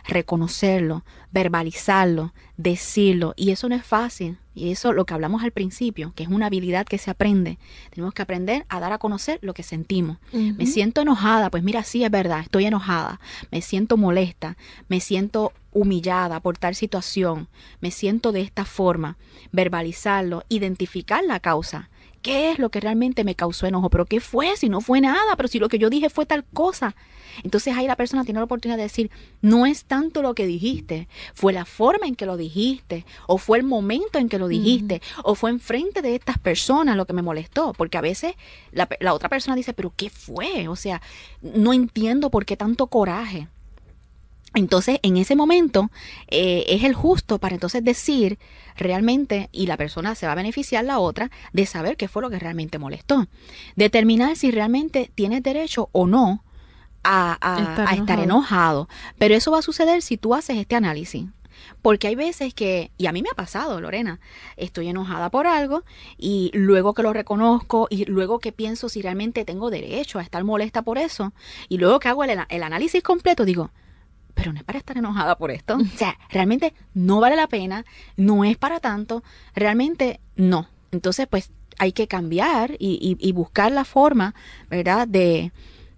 reconocerlo, verbalizarlo, decirlo. Y eso no es fácil. Y eso lo que hablamos al principio, que es una habilidad que se aprende. Tenemos que aprender a dar a conocer lo que sentimos. Me siento enojada, pues mira, sí es verdad, estoy enojada. Me siento molesta, me siento humillada por tal situación, me siento de esta forma. Verbalizarlo, identificar la causa. ¿Qué es lo que realmente me causó enojo? ¿Pero qué fue? Si no fue nada, pero si lo que yo dije fue tal cosa. Entonces ahí la persona tiene la oportunidad de decir, no es tanto lo que dijiste, fue la forma en que lo dijiste, o fue el momento en que lo dijiste, o fue enfrente de estas personas lo que me molestó, porque a veces la, otra persona dice, pero ¿qué fue? O sea, no entiendo por qué tanto coraje. Entonces, en ese momento eh, es el justo para entonces decir realmente, y la persona se va a beneficiar la otra, de saber qué fue lo que realmente molestó. Determinar si realmente tienes derecho o no a, a- Estar a estar enojado. enojado. Pero eso va a suceder si tú haces este análisis. Porque hay veces que, y a mí me ha pasado, Lorena, estoy enojada por algo y luego que lo reconozco y luego que pienso si realmente tengo derecho a estar molesta por eso y luego que hago el, el análisis completo, digo, pero no es para estar enojada por esto. O sea, realmente no vale la pena, no es para tanto, realmente no. Entonces, pues hay que cambiar y, y- y buscar la forma, ¿verdad?, de,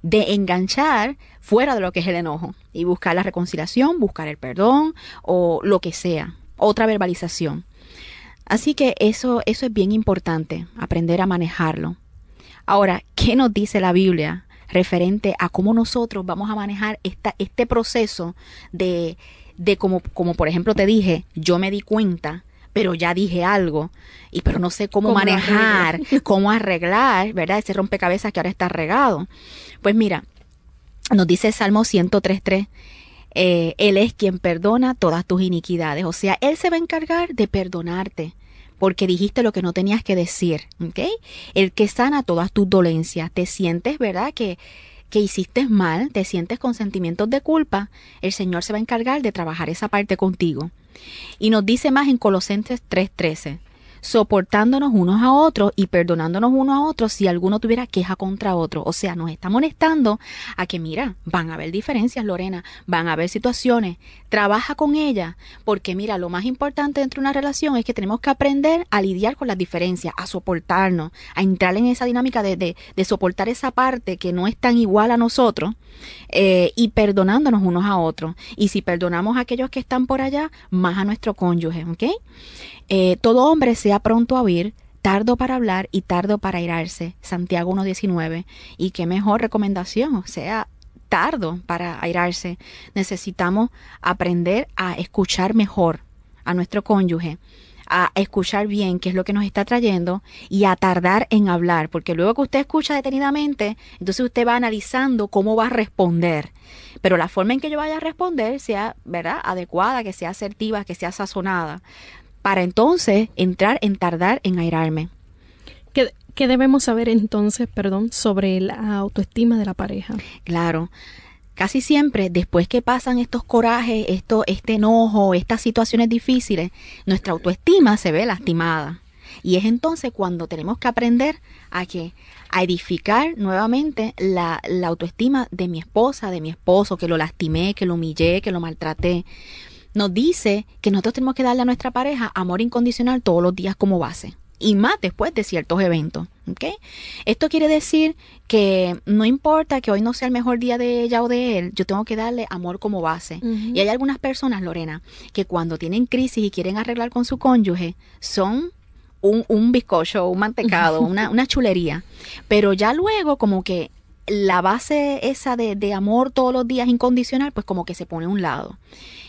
de enganchar fuera de lo que es el enojo y buscar la reconciliación, buscar el perdón o lo que sea, otra verbalización. Así que eso, eso es bien importante, aprender a manejarlo. Ahora, ¿qué nos dice la Biblia referente a cómo nosotros vamos a manejar esta, este proceso de, de como, como por ejemplo te dije, yo me di cuenta, pero ya dije algo, y pero no sé cómo, ¿Cómo lo manejar, cómo arreglar, ¿verdad? Ese rompecabezas que ahora está regado. Pues mira, nos dice Salmo 103.3, eh, Él es quien perdona todas tus iniquidades. O sea, Él se va a encargar de perdonarte porque dijiste lo que no tenías que decir, ¿ok? El que sana todas tus dolencias. Te sientes, ¿verdad? Que, que hiciste mal, te sientes con sentimientos de culpa. El Señor se va a encargar de trabajar esa parte contigo. Y nos dice más en Colosenses 3:13, soportándonos unos a otros y perdonándonos unos a otros si alguno tuviera queja contra otro. O sea, nos está molestando a que, mira, van a haber diferencias, Lorena, van a haber situaciones, trabaja con ella, porque mira, lo más importante dentro de una relación es que tenemos que aprender a lidiar con las diferencias, a soportarnos, a entrar en esa dinámica de, de, soportar esa parte que no es tan igual a nosotros eh, y perdonándonos unos a otros. Y si perdonamos a aquellos que están por allá, más a nuestro cónyuge, ¿ok? Eh, todo hombre sea pronto a oír, tardo para hablar y tardo para airarse. Santiago 1.19. Y qué mejor recomendación, sea, tardo para airarse. Necesitamos aprender a escuchar mejor a nuestro cónyuge a escuchar bien qué es lo que nos está trayendo y a tardar en hablar, porque luego que usted escucha detenidamente, entonces usted va analizando cómo va a responder. Pero la forma en que yo vaya a responder sea, ¿verdad?, adecuada, que sea asertiva, que sea sazonada, para entonces entrar en tardar en airarme. ¿Qué, qué debemos saber entonces, perdón, sobre la autoestima de la pareja? Claro. Casi siempre, después que pasan estos corajes, esto, este enojo, estas situaciones difíciles, nuestra autoestima se ve lastimada. Y es entonces cuando tenemos que aprender a que a edificar nuevamente la, la autoestima de mi esposa, de mi esposo, que lo lastimé, que lo humillé, que lo maltraté. Nos dice que nosotros tenemos que darle a nuestra pareja amor incondicional todos los días como base y más después de ciertos eventos. ¿ok? Esto quiere decir que no importa que hoy no sea el mejor día de ella o de él, yo tengo que darle amor como base. Y hay algunas personas, Lorena, que cuando tienen crisis y quieren arreglar con su cónyuge, son un, un bizcocho, un mantecado, una, una chulería. Pero ya luego como que la base esa de, de amor todos los días incondicional, pues como que se pone a un lado.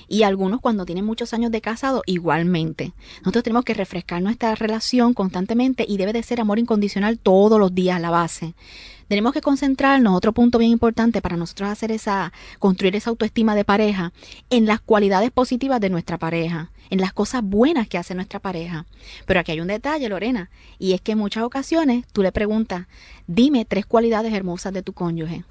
Y algunos cuando tienen muchos años de casado, igualmente. Nosotros tenemos que refrescar nuestra relación constantemente y debe de ser amor incondicional todos los días la base. Tenemos que concentrarnos, otro punto bien importante para nosotros hacer esa, construir esa autoestima de pareja, en las cualidades positivas de nuestra pareja, en las cosas buenas que hace nuestra pareja. Pero aquí hay un detalle, Lorena, y es que en muchas ocasiones tú le preguntas, dime tres cualidades hermosas de tu cónyuge.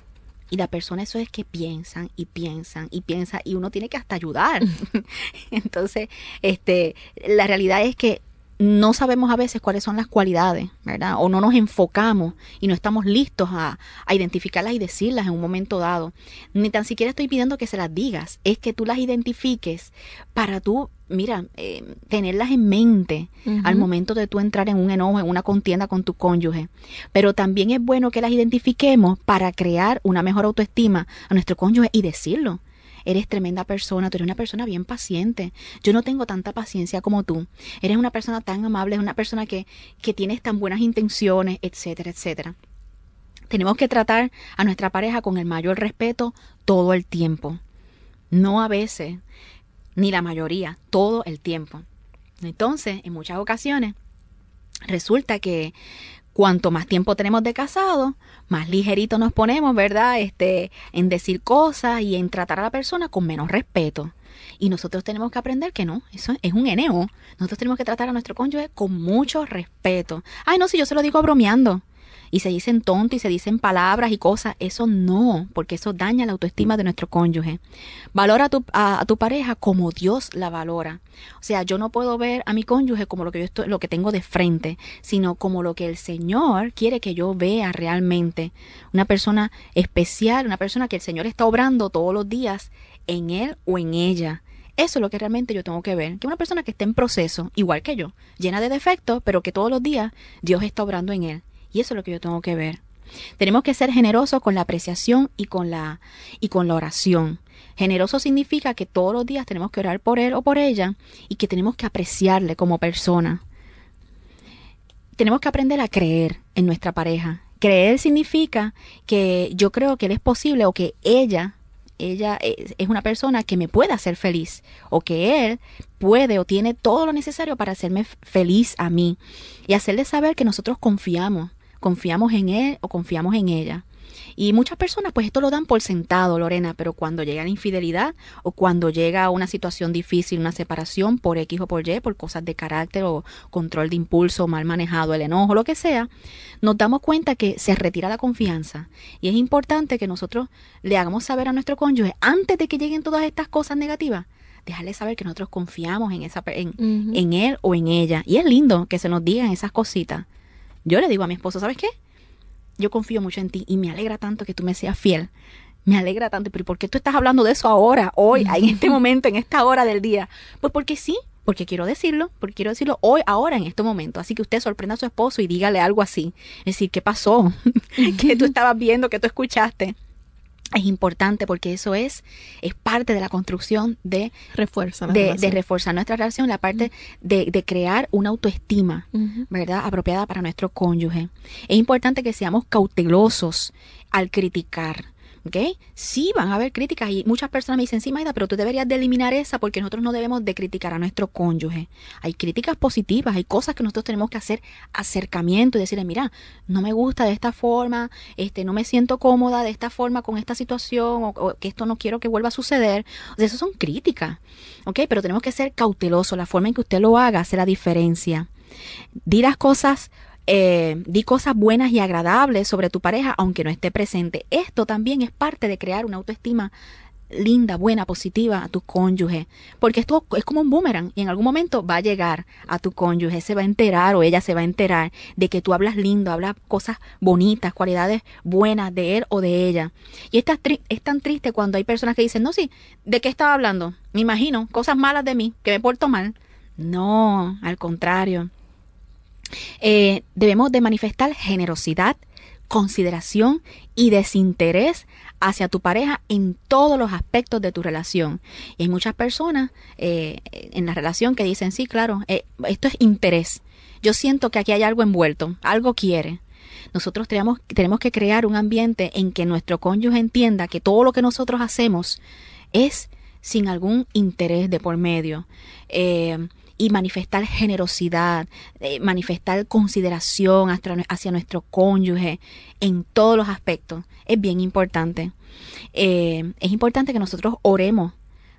Y la persona eso es que piensan y piensan y piensan y uno tiene que hasta ayudar. Entonces, este, la realidad es que no sabemos a veces cuáles son las cualidades, ¿verdad? O no nos enfocamos y no estamos listos a, a, identificarlas y decirlas en un momento dado. Ni tan siquiera estoy pidiendo que se las digas, es que tú las identifiques para tú, mira, eh, tenerlas en mente uh -huh. al momento de tú entrar en un enojo, en una contienda con tu cónyuge. Pero también es bueno que las identifiquemos para crear una mejor autoestima a nuestro cónyuge y decirlo eres tremenda persona, tú eres una persona bien paciente. Yo no tengo tanta paciencia como tú. Eres una persona tan amable, es una persona que, que tienes tan buenas intenciones, etcétera, etcétera. Tenemos que tratar a nuestra pareja con el mayor respeto todo el tiempo. No a veces, ni la mayoría, todo el tiempo. Entonces, en muchas ocasiones, resulta que cuanto más tiempo tenemos de casado, más ligerito nos ponemos, ¿verdad? Este, en decir cosas y en tratar a la persona con menos respeto. Y nosotros tenemos que aprender que no, eso es un eneo. Nosotros tenemos que tratar a nuestro cónyuge con mucho respeto. Ay, no, si yo se lo digo bromeando. Y se dicen tontos y se dicen palabras y cosas. Eso no, porque eso daña la autoestima de nuestro cónyuge. Valora a tu, a tu pareja como Dios la valora. O sea, yo no puedo ver a mi cónyuge como lo que yo estoy, lo que tengo de frente, sino como lo que el Señor quiere que yo vea realmente. Una persona especial, una persona que el Señor está obrando todos los días en él o en ella. Eso es lo que realmente yo tengo que ver. Que una persona que esté en proceso, igual que yo, llena de defectos, pero que todos los días Dios está obrando en él. Y eso es lo que yo tengo que ver. Tenemos que ser generosos con la apreciación y con la, y con la oración. Generoso significa que todos los días tenemos que orar por él o por ella y que tenemos que apreciarle como persona. Tenemos que aprender a creer en nuestra pareja. Creer significa que yo creo que él es posible o que ella ella es una persona que me puede hacer feliz o que él puede o tiene todo lo necesario para hacerme feliz a mí y hacerle saber que nosotros confiamos, confiamos en él o confiamos en ella. Y muchas personas pues esto lo dan por sentado, Lorena, pero cuando llega la infidelidad o cuando llega una situación difícil, una separación por X o por Y, por cosas de carácter o control de impulso, mal manejado, el enojo, lo que sea, nos damos cuenta que se retira la confianza. Y es importante que nosotros le hagamos saber a nuestro cónyuge, antes de que lleguen todas estas cosas negativas, dejarle saber que nosotros confiamos en, esa, en, uh -huh. en él o en ella. Y es lindo que se nos digan esas cositas. Yo le digo a mi esposo, ¿sabes qué? yo confío mucho en ti y me alegra tanto que tú me seas fiel. Me alegra tanto, pero ¿por qué tú estás hablando de eso ahora, hoy, en este momento, en esta hora del día? Pues porque sí, porque quiero decirlo, porque quiero decirlo hoy, ahora, en este momento. Así que usted sorprenda a su esposo y dígale algo así. Es decir, ¿qué pasó? ¿Qué tú estabas viendo? ¿Qué tú escuchaste? Es importante porque eso es, es parte de la construcción de, Refuerza de, de, reforzar nuestra relación, la parte de, de, crear una autoestima, uh -huh. ¿verdad? Apropiada para nuestro cónyuge. Es importante que seamos cautelosos al criticar. ¿Ok? Sí, van a haber críticas y muchas personas me dicen, sí, Maida, pero tú deberías de eliminar esa porque nosotros no debemos de criticar a nuestro cónyuge. Hay críticas positivas, hay cosas que nosotros tenemos que hacer acercamiento y decirle, mira, no me gusta de esta forma, este, no me siento cómoda de esta forma con esta situación o, que esto no quiero que vuelva a suceder. O sea, eso son críticas, ¿ok? Pero tenemos que ser cautelosos, la forma en que usted lo haga hace la diferencia. Di las cosas eh, di cosas buenas y agradables sobre tu pareja aunque no esté presente. Esto también es parte de crear una autoestima linda, buena, positiva a tu cónyuge, porque esto es como un boomerang y en algún momento va a llegar a tu cónyuge, se va a enterar o ella se va a enterar de que tú hablas lindo, hablas cosas bonitas, cualidades buenas de él o de ella. Y es tan, es tan triste cuando hay personas que dicen, no, sí, ¿de qué estaba hablando? Me imagino, cosas malas de mí, que me porto mal. No, al contrario. Eh, debemos de manifestar generosidad, consideración y desinterés hacia tu pareja en todos los aspectos de tu relación. Y hay muchas personas eh, en la relación que dicen, sí, claro, eh, esto es interés. Yo siento que aquí hay algo envuelto, algo quiere. Nosotros tenemos, tenemos que crear un ambiente en que nuestro cónyuge entienda que todo lo que nosotros hacemos es sin algún interés de por medio. Y manifestar generosidad, eh, manifestar consideración hacia, nuestro cónyuge en todos los aspectos. Es bien importante. Eh, es importante que nosotros oremos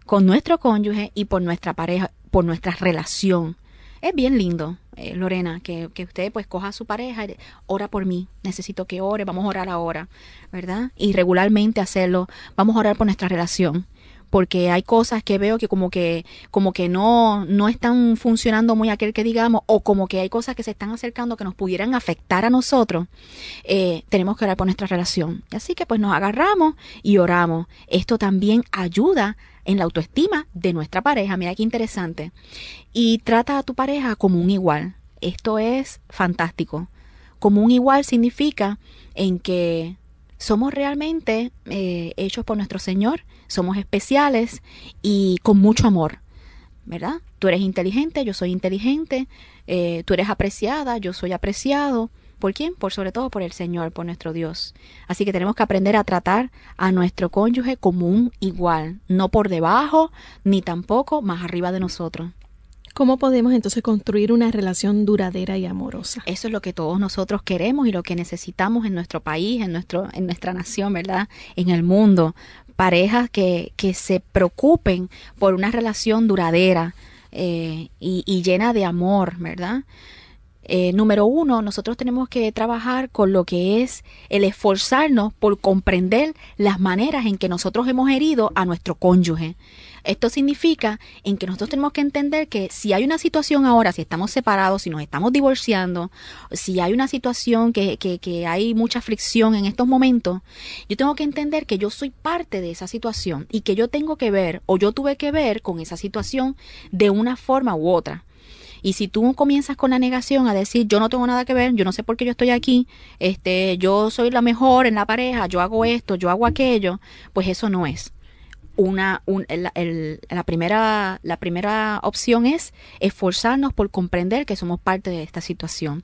con nuestro cónyuge y por nuestra pareja, por nuestra relación. Es bien lindo, eh, Lorena, que, que, usted pues coja a su pareja y ora por mí, necesito que ore, vamos a orar ahora, ¿verdad? Y regularmente hacerlo, vamos a orar por nuestra relación porque hay cosas que veo que como que como que no no están funcionando muy aquel que digamos o como que hay cosas que se están acercando que nos pudieran afectar a nosotros eh, tenemos que orar por nuestra relación. Así que pues nos agarramos y oramos. Esto también ayuda en la autoestima de nuestra pareja. Mira qué interesante. Y trata a tu pareja como un igual. Esto es fantástico. Como un igual significa en que somos realmente eh, hechos por nuestro Señor, somos especiales y con mucho amor, ¿verdad? Tú eres inteligente, yo soy inteligente, eh, tú eres apreciada, yo soy apreciado. ¿Por quién? Por sobre todo por el Señor, por nuestro Dios. Así que tenemos que aprender a tratar a nuestro cónyuge como un igual, no por debajo, ni tampoco más arriba de nosotros. ¿Cómo podemos entonces construir una relación duradera y amorosa? Eso es lo que todos nosotros queremos y lo que necesitamos en nuestro país, en, nuestro, en nuestra nación, ¿verdad? En el mundo. Parejas que, que se preocupen por una relación duradera eh, y, y, llena de amor, ¿verdad? Eh, número uno, nosotros tenemos que trabajar con lo que es el esforzarnos por comprender las maneras en que nosotros hemos herido a nuestro cónyuge. Esto significa en que nosotros tenemos que entender que si hay una situación ahora, si estamos separados, si nos estamos divorciando, si hay una situación que, que, que hay mucha fricción en estos momentos, yo tengo que entender que yo soy parte de esa situación y que yo tengo que ver o yo tuve que ver con esa situación de una forma u otra. Y si tú comienzas con la negación a decir, yo no tengo nada que ver, yo no sé por qué yo estoy aquí, este, yo soy la mejor en la pareja, yo hago esto, yo hago aquello, pues eso no es una, un, el, el, la, primera, la primera opción es esforzarnos por comprender que somos parte de esta situación.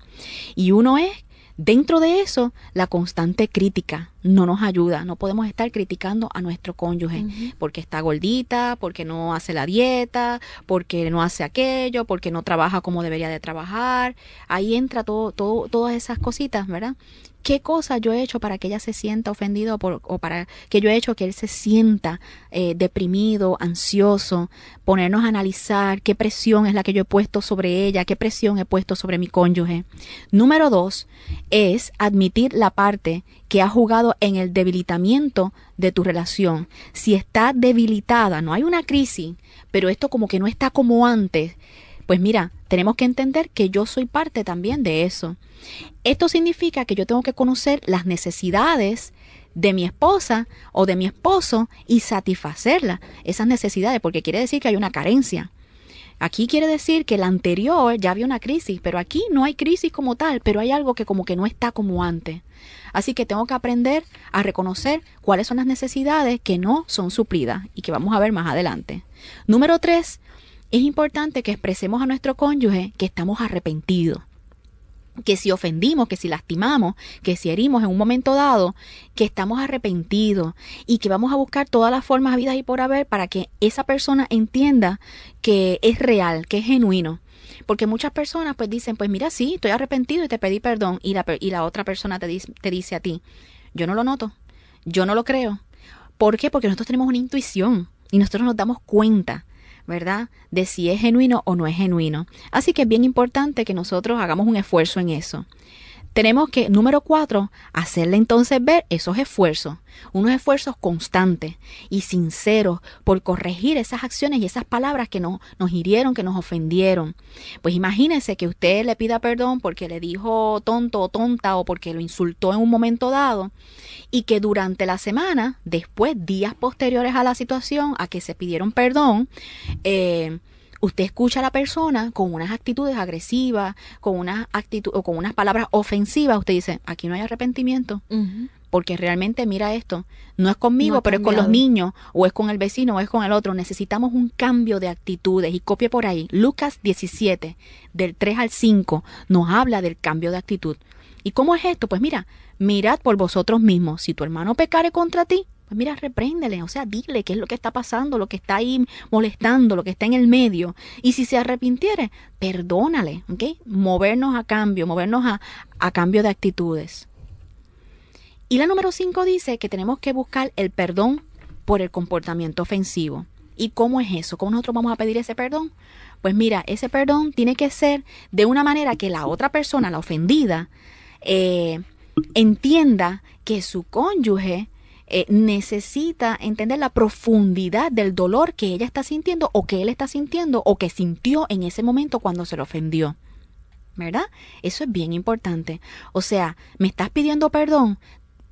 Y uno es, dentro de eso, la constante crítica no nos ayuda. No podemos estar criticando a nuestro cónyuge uh -huh. porque está gordita, porque no hace la dieta, porque no hace aquello, porque no trabaja como debería de trabajar. Ahí entra todo, todo, todas esas cositas, ¿verdad? Qué cosa yo he hecho para que ella se sienta ofendido por, o para que yo he hecho que él se sienta eh, deprimido, ansioso, ponernos a analizar qué presión es la que yo he puesto sobre ella, qué presión he puesto sobre mi cónyuge. Número dos es admitir la parte que ha jugado en el debilitamiento de tu relación. Si está debilitada, no hay una crisis, pero esto como que no está como antes, pues mira, tenemos que entender que yo soy parte también de eso. Esto significa que yo tengo que conocer las necesidades de mi esposa o de mi esposo y satisfacerlas, esas necesidades, porque quiere decir que hay una carencia. Aquí quiere decir que la anterior ya había una crisis, pero aquí no hay crisis como tal, pero hay algo que como que no está como antes. Así que tengo que aprender a reconocer cuáles son las necesidades que no son suplidas y que vamos a ver más adelante. Número tres, es importante que expresemos a nuestro cónyuge que estamos arrepentidos que si ofendimos, que si lastimamos, que si herimos en un momento dado, que estamos arrepentidos y que vamos a buscar todas las formas habidas y por haber para que esa persona entienda que es real, que es genuino. Porque muchas personas pues dicen, pues mira, sí, estoy arrepentido y te pedí perdón y la, y la otra persona te dice, te dice a ti, yo no lo noto, yo no lo creo. ¿Por qué? Porque nosotros tenemos una intuición y nosotros nos damos cuenta ¿verdad? De si es genuino o no es genuino. Así que es bien importante que nosotros hagamos un esfuerzo en eso. Tenemos que, número cuatro, hacerle entonces ver esos esfuerzos, unos esfuerzos constantes y sinceros por corregir esas acciones y esas palabras que no, nos hirieron, que nos ofendieron. Pues imagínese que usted le pida perdón porque le dijo tonto o tonta o porque lo insultó en un momento dado y que durante la semana, después, días posteriores a la situación, a que se pidieron perdón, eh, usted escucha a la persona con unas actitudes agresivas, con unas actitudes o con unas palabras ofensivas, usted dice, aquí no hay arrepentimiento. Uh -huh. Porque realmente, mira esto, no es conmigo, no pero es con los niños, o es con el vecino, o es con el otro. Necesitamos un cambio de actitudes. Y copie por ahí. Lucas 17, del 3 al 5, nos habla del cambio de actitud. ¿Y cómo es esto? Pues mira, mirad por vosotros mismos. Si tu hermano pecare contra ti, pues mira, repréndele, o sea, dile qué es lo que está pasando, lo que está ahí molestando, lo que está en el medio. Y si se arrepintiere, perdónale, ¿ok? Movernos a cambio, movernos a, a cambio de actitudes. Y la número 5 dice que tenemos que buscar el perdón por el comportamiento ofensivo. ¿Y cómo es eso? ¿Cómo nosotros vamos a pedir ese perdón? Pues mira, ese perdón tiene que ser de una manera que la otra persona, la ofendida, eh, entienda que su cónyuge eh, necesita entender la profundidad del dolor que ella está sintiendo o que él está sintiendo o que sintió en ese momento cuando se lo ofendió. ¿Verdad? Eso es bien importante. O sea, me estás pidiendo perdón.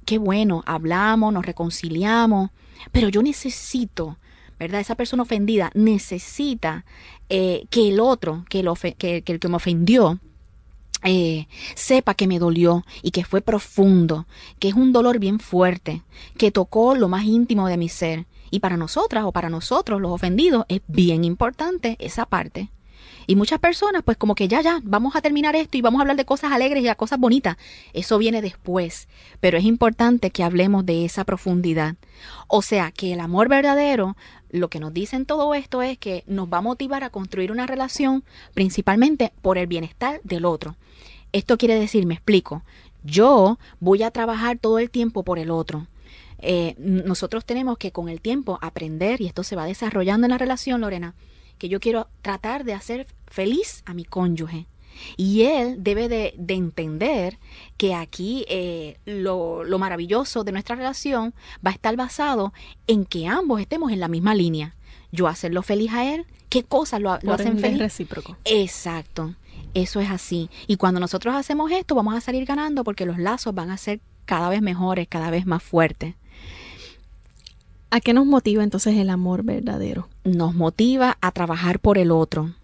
Qué bueno, hablamos, nos reconciliamos, pero yo necesito, ¿verdad? Esa persona ofendida necesita eh, que el otro, que, que el que me ofendió, eh, sepa que me dolió y que fue profundo, que es un dolor bien fuerte, que tocó lo más íntimo de mi ser. Y para nosotras o para nosotros, los ofendidos, es bien importante esa parte. Y muchas personas, pues como que ya, ya, vamos a terminar esto y vamos a hablar de cosas alegres y de cosas bonitas. Eso viene después, pero es importante que hablemos de esa profundidad. O sea, que el amor verdadero, lo que nos dicen todo esto es que nos va a motivar a construir una relación principalmente por el bienestar del otro. Esto quiere decir, me explico, yo voy a trabajar todo el tiempo por el otro. Eh, nosotros tenemos que con el tiempo aprender, y esto se va desarrollando en la relación, Lorena, que yo quiero tratar de hacer feliz a mi cónyuge. Y él debe de, entender que aquí eh, lo, maravilloso de nuestra relación va a estar basado en que ambos estemos en la misma línea. Yo hacerlo feliz a él, ¿qué cosas lo, lo hacen feliz? recíproco. Exacto, eso es así. Y cuando nosotros hacemos esto, vamos a salir ganando porque los lazos van a ser cada vez mejores, cada vez más fuertes. ¿A qué nos motiva entonces el amor verdadero? Nos motiva a trabajar por el otro.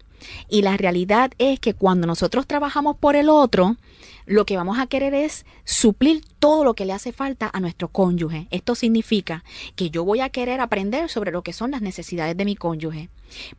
Y la realidad es que cuando nosotros trabajamos por el otro, lo que vamos a querer es suplir todo lo que le hace falta a nuestro cónyuge. Esto significa que yo voy a querer aprender sobre lo que son las necesidades de mi cónyuge.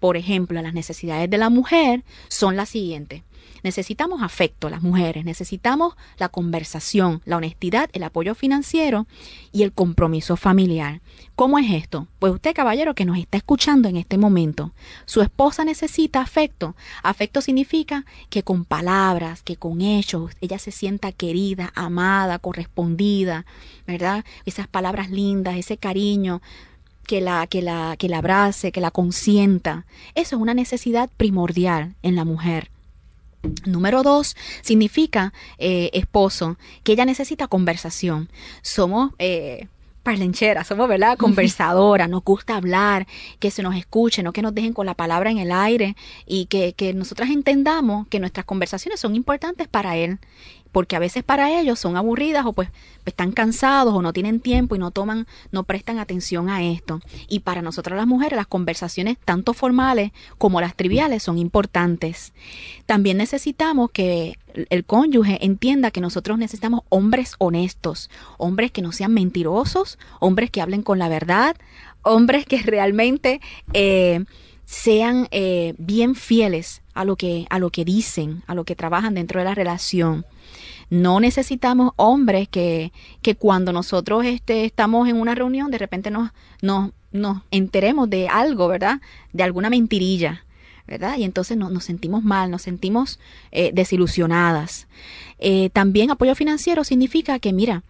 Por ejemplo, las necesidades de la mujer son las siguientes. Necesitamos afecto, las mujeres, necesitamos la conversación, la honestidad, el apoyo financiero y el compromiso familiar. ¿Cómo es esto? Pues usted, caballero, que nos está escuchando en este momento, su esposa necesita afecto. Afecto significa que con palabras, que con hechos, ella se sienta querida, amada, correspondida, ¿verdad? Esas palabras lindas, ese cariño que la, que la, que la abrace, que la consienta. Eso es una necesidad primordial en la mujer. Número dos, significa, eh, esposo, que ella necesita conversación. Somos eh, parlencheras, somos, ¿verdad? Conversadoras, nos gusta hablar, que se nos escuche, no que nos dejen con la palabra en el aire y que, que nosotras entendamos que nuestras conversaciones son importantes para él porque a veces para ellos son aburridas o pues están cansados o no tienen tiempo y no toman, no prestan atención a esto. Y para nosotras las mujeres las conversaciones tanto formales como las triviales son importantes. También necesitamos que el cónyuge entienda que nosotros necesitamos hombres honestos, hombres que no sean mentirosos, hombres que hablen con la verdad, hombres que realmente eh, sean eh, bien fieles a lo que a lo que dicen, a lo que trabajan dentro de la relación. No necesitamos hombres que, que cuando nosotros este, estamos en una reunión, de repente nos, nos, nos enteremos de algo, ¿verdad? De alguna mentirilla. ¿verdad? Y entonces nos, nos sentimos mal, nos sentimos eh, desilusionadas. Eh, también apoyo financiero significa que, mira,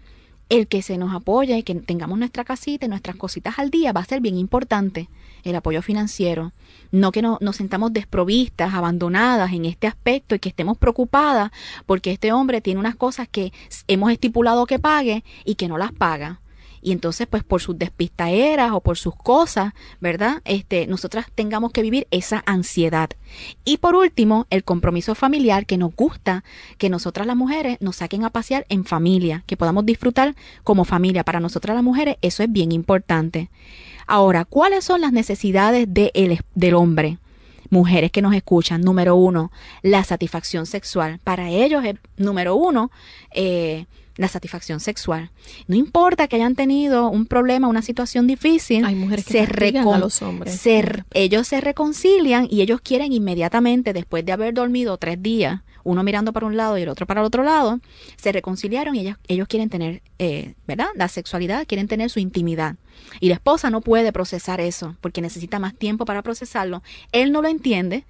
el que se nos apoya y que tengamos nuestra casita y nuestras cositas al día va a ser bien importante el apoyo financiero. No que no, nos sentamos desprovistas, abandonadas en este aspecto y que estemos preocupadas porque este hombre tiene unas cosas que hemos estipulado que pague y que no las paga y entonces pues por sus despistaeras o por sus cosas, ¿verdad? Este, nosotras tengamos que vivir esa ansiedad. Y por último, el compromiso familiar que nos gusta que nosotras las mujeres nos saquen a pasear en familia, que podamos disfrutar como familia. Para nosotras las mujeres eso es bien importante. Ahora, ¿cuáles son las necesidades de del hombre? Mujeres que nos escuchan, número uno, la satisfacción sexual. Para ellos es, número uno, eh, la satisfacción sexual. No importa que hayan tenido un problema, una situación difícil, Hay mujeres que se a los hombres. se- ellos se reconcilian y ellos quieren inmediatamente, después de haber dormido tres días, uno mirando para un lado y el otro para el otro lado, se reconciliaron y ellos, ellos quieren tener, eh, ¿verdad? La sexualidad, quieren tener su intimidad. Y la esposa no puede procesar eso porque necesita más tiempo para procesarlo. Él no lo entiende,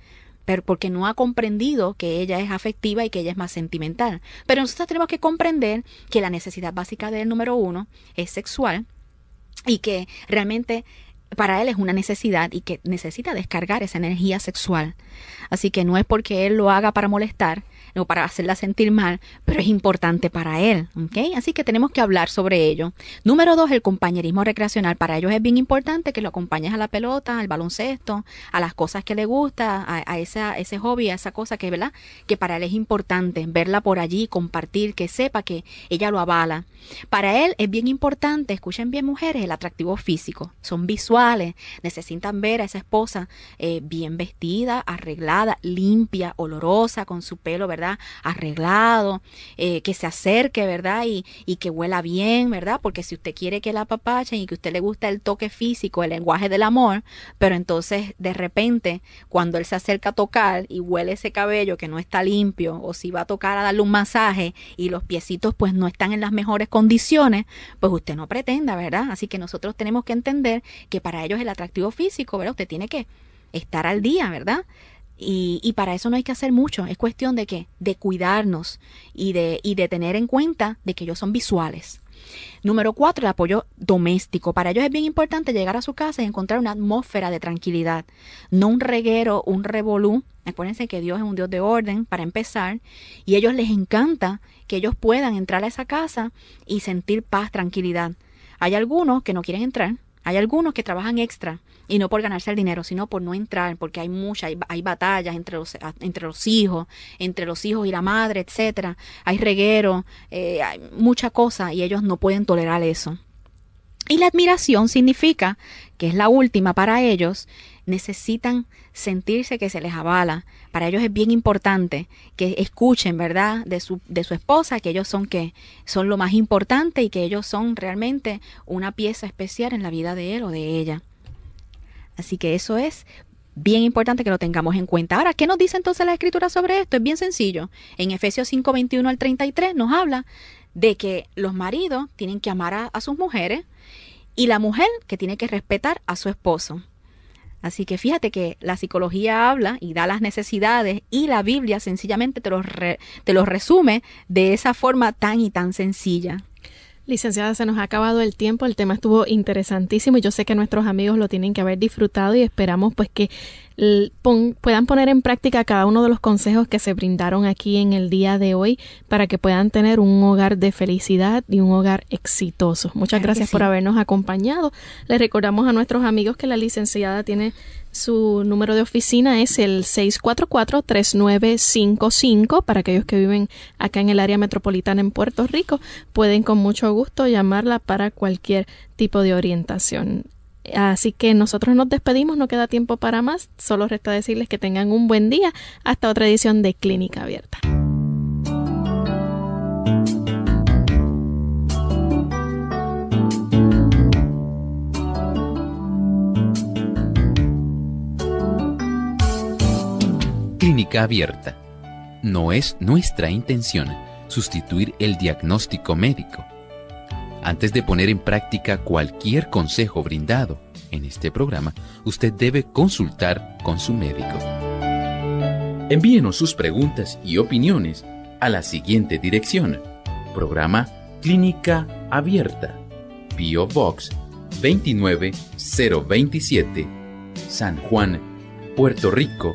pero porque no ha comprendido que ella es afectiva y que ella es más sentimental. Pero nosotros tenemos que comprender que la necesidad básica del número uno es sexual y que realmente para él es una necesidad y que necesita descargar esa energía sexual. Así que no es porque él lo haga para molestar o para hacerla sentir mal, pero es importante para él. ¿ok? Así que tenemos que hablar sobre ello. Número dos, el compañerismo recreacional. Para ellos es bien importante que lo acompañes a la pelota, al baloncesto, a las cosas que le gusta, a, a esa, ese hobby, a esa cosa que, ¿verdad? Que para él es importante verla por allí, compartir, que sepa que ella lo avala. Para él es bien importante, escuchen bien mujeres, el atractivo físico. Son visuales, necesitan ver a esa esposa eh, bien vestida, arreglada, limpia, olorosa, con su pelo, ¿verdad? Arreglado, eh, que se acerque, ¿verdad? Y, y que huela bien, ¿verdad? Porque si usted quiere que la apapachen y que usted le gusta el toque físico, el lenguaje del amor, pero entonces de repente cuando él se acerca a tocar y huele ese cabello que no está limpio, o si va a tocar a darle un masaje y los piecitos pues no están en las mejores condiciones, pues usted no pretenda, ¿verdad? Así que nosotros tenemos que entender que para ellos el atractivo físico, ¿verdad? Usted tiene que estar al día, ¿verdad? Y, y para eso no hay que hacer mucho, es cuestión de que, de cuidarnos y de, y de tener en cuenta de que ellos son visuales. Número cuatro, el apoyo doméstico. Para ellos es bien importante llegar a su casa y encontrar una atmósfera de tranquilidad, no un reguero, un revolú. Acuérdense que Dios es un Dios de orden para empezar y a ellos les encanta que ellos puedan entrar a esa casa y sentir paz, tranquilidad. Hay algunos que no quieren entrar, hay algunos que trabajan extra y no por ganarse el dinero, sino por no entrar, porque hay muchas, hay, hay batallas entre los, entre los hijos, entre los hijos y la madre, etcétera. Hay reguero, eh, hay mucha cosa y ellos no pueden tolerar eso. Y la admiración significa, que es la última para ellos, necesitan sentirse que se les avala. Para ellos es bien importante que escuchen, ¿verdad?, de su, de su esposa, que ellos son que son lo más importante y que ellos son realmente una pieza especial en la vida de él o de ella. Así que eso es bien importante que lo tengamos en cuenta. Ahora, ¿qué nos dice entonces la escritura sobre esto? Es bien sencillo. En Efesios 5, 21 al 33 nos habla de que los maridos tienen que amar a, a sus mujeres y la mujer que tiene que respetar a su esposo. Así que fíjate que la psicología habla y da las necesidades y la Biblia sencillamente te los, re- te los resume de esa forma tan y tan sencilla. Licenciada, se nos ha acabado el tiempo, el tema estuvo interesantísimo y yo sé que nuestros amigos lo tienen que haber disfrutado y esperamos pues que pon- puedan poner en práctica cada uno de los consejos que se brindaron aquí en el día de hoy para que puedan tener un hogar de felicidad y un hogar exitoso. Muchas Claro gracias por habernos acompañado. Les recordamos a nuestros amigos que la licenciada tiene su número de oficina es el 644-3955 para aquellos que viven acá en el área metropolitana en Puerto Rico. Pueden con mucho gusto llamarla para cualquier tipo de orientación. Así que nosotros nos despedimos, no queda tiempo para más, solo resta decirles que tengan un buen día hasta otra edición de Clínica Abierta. Clínica Abierta. No es nuestra intención sustituir el diagnóstico médico. Antes de poner en práctica cualquier consejo brindado en este programa, usted debe consultar con su médico. Envíenos sus preguntas y opiniones a la siguiente dirección. Programa Clínica Abierta. Bio Box 29027. San Juan, Puerto Rico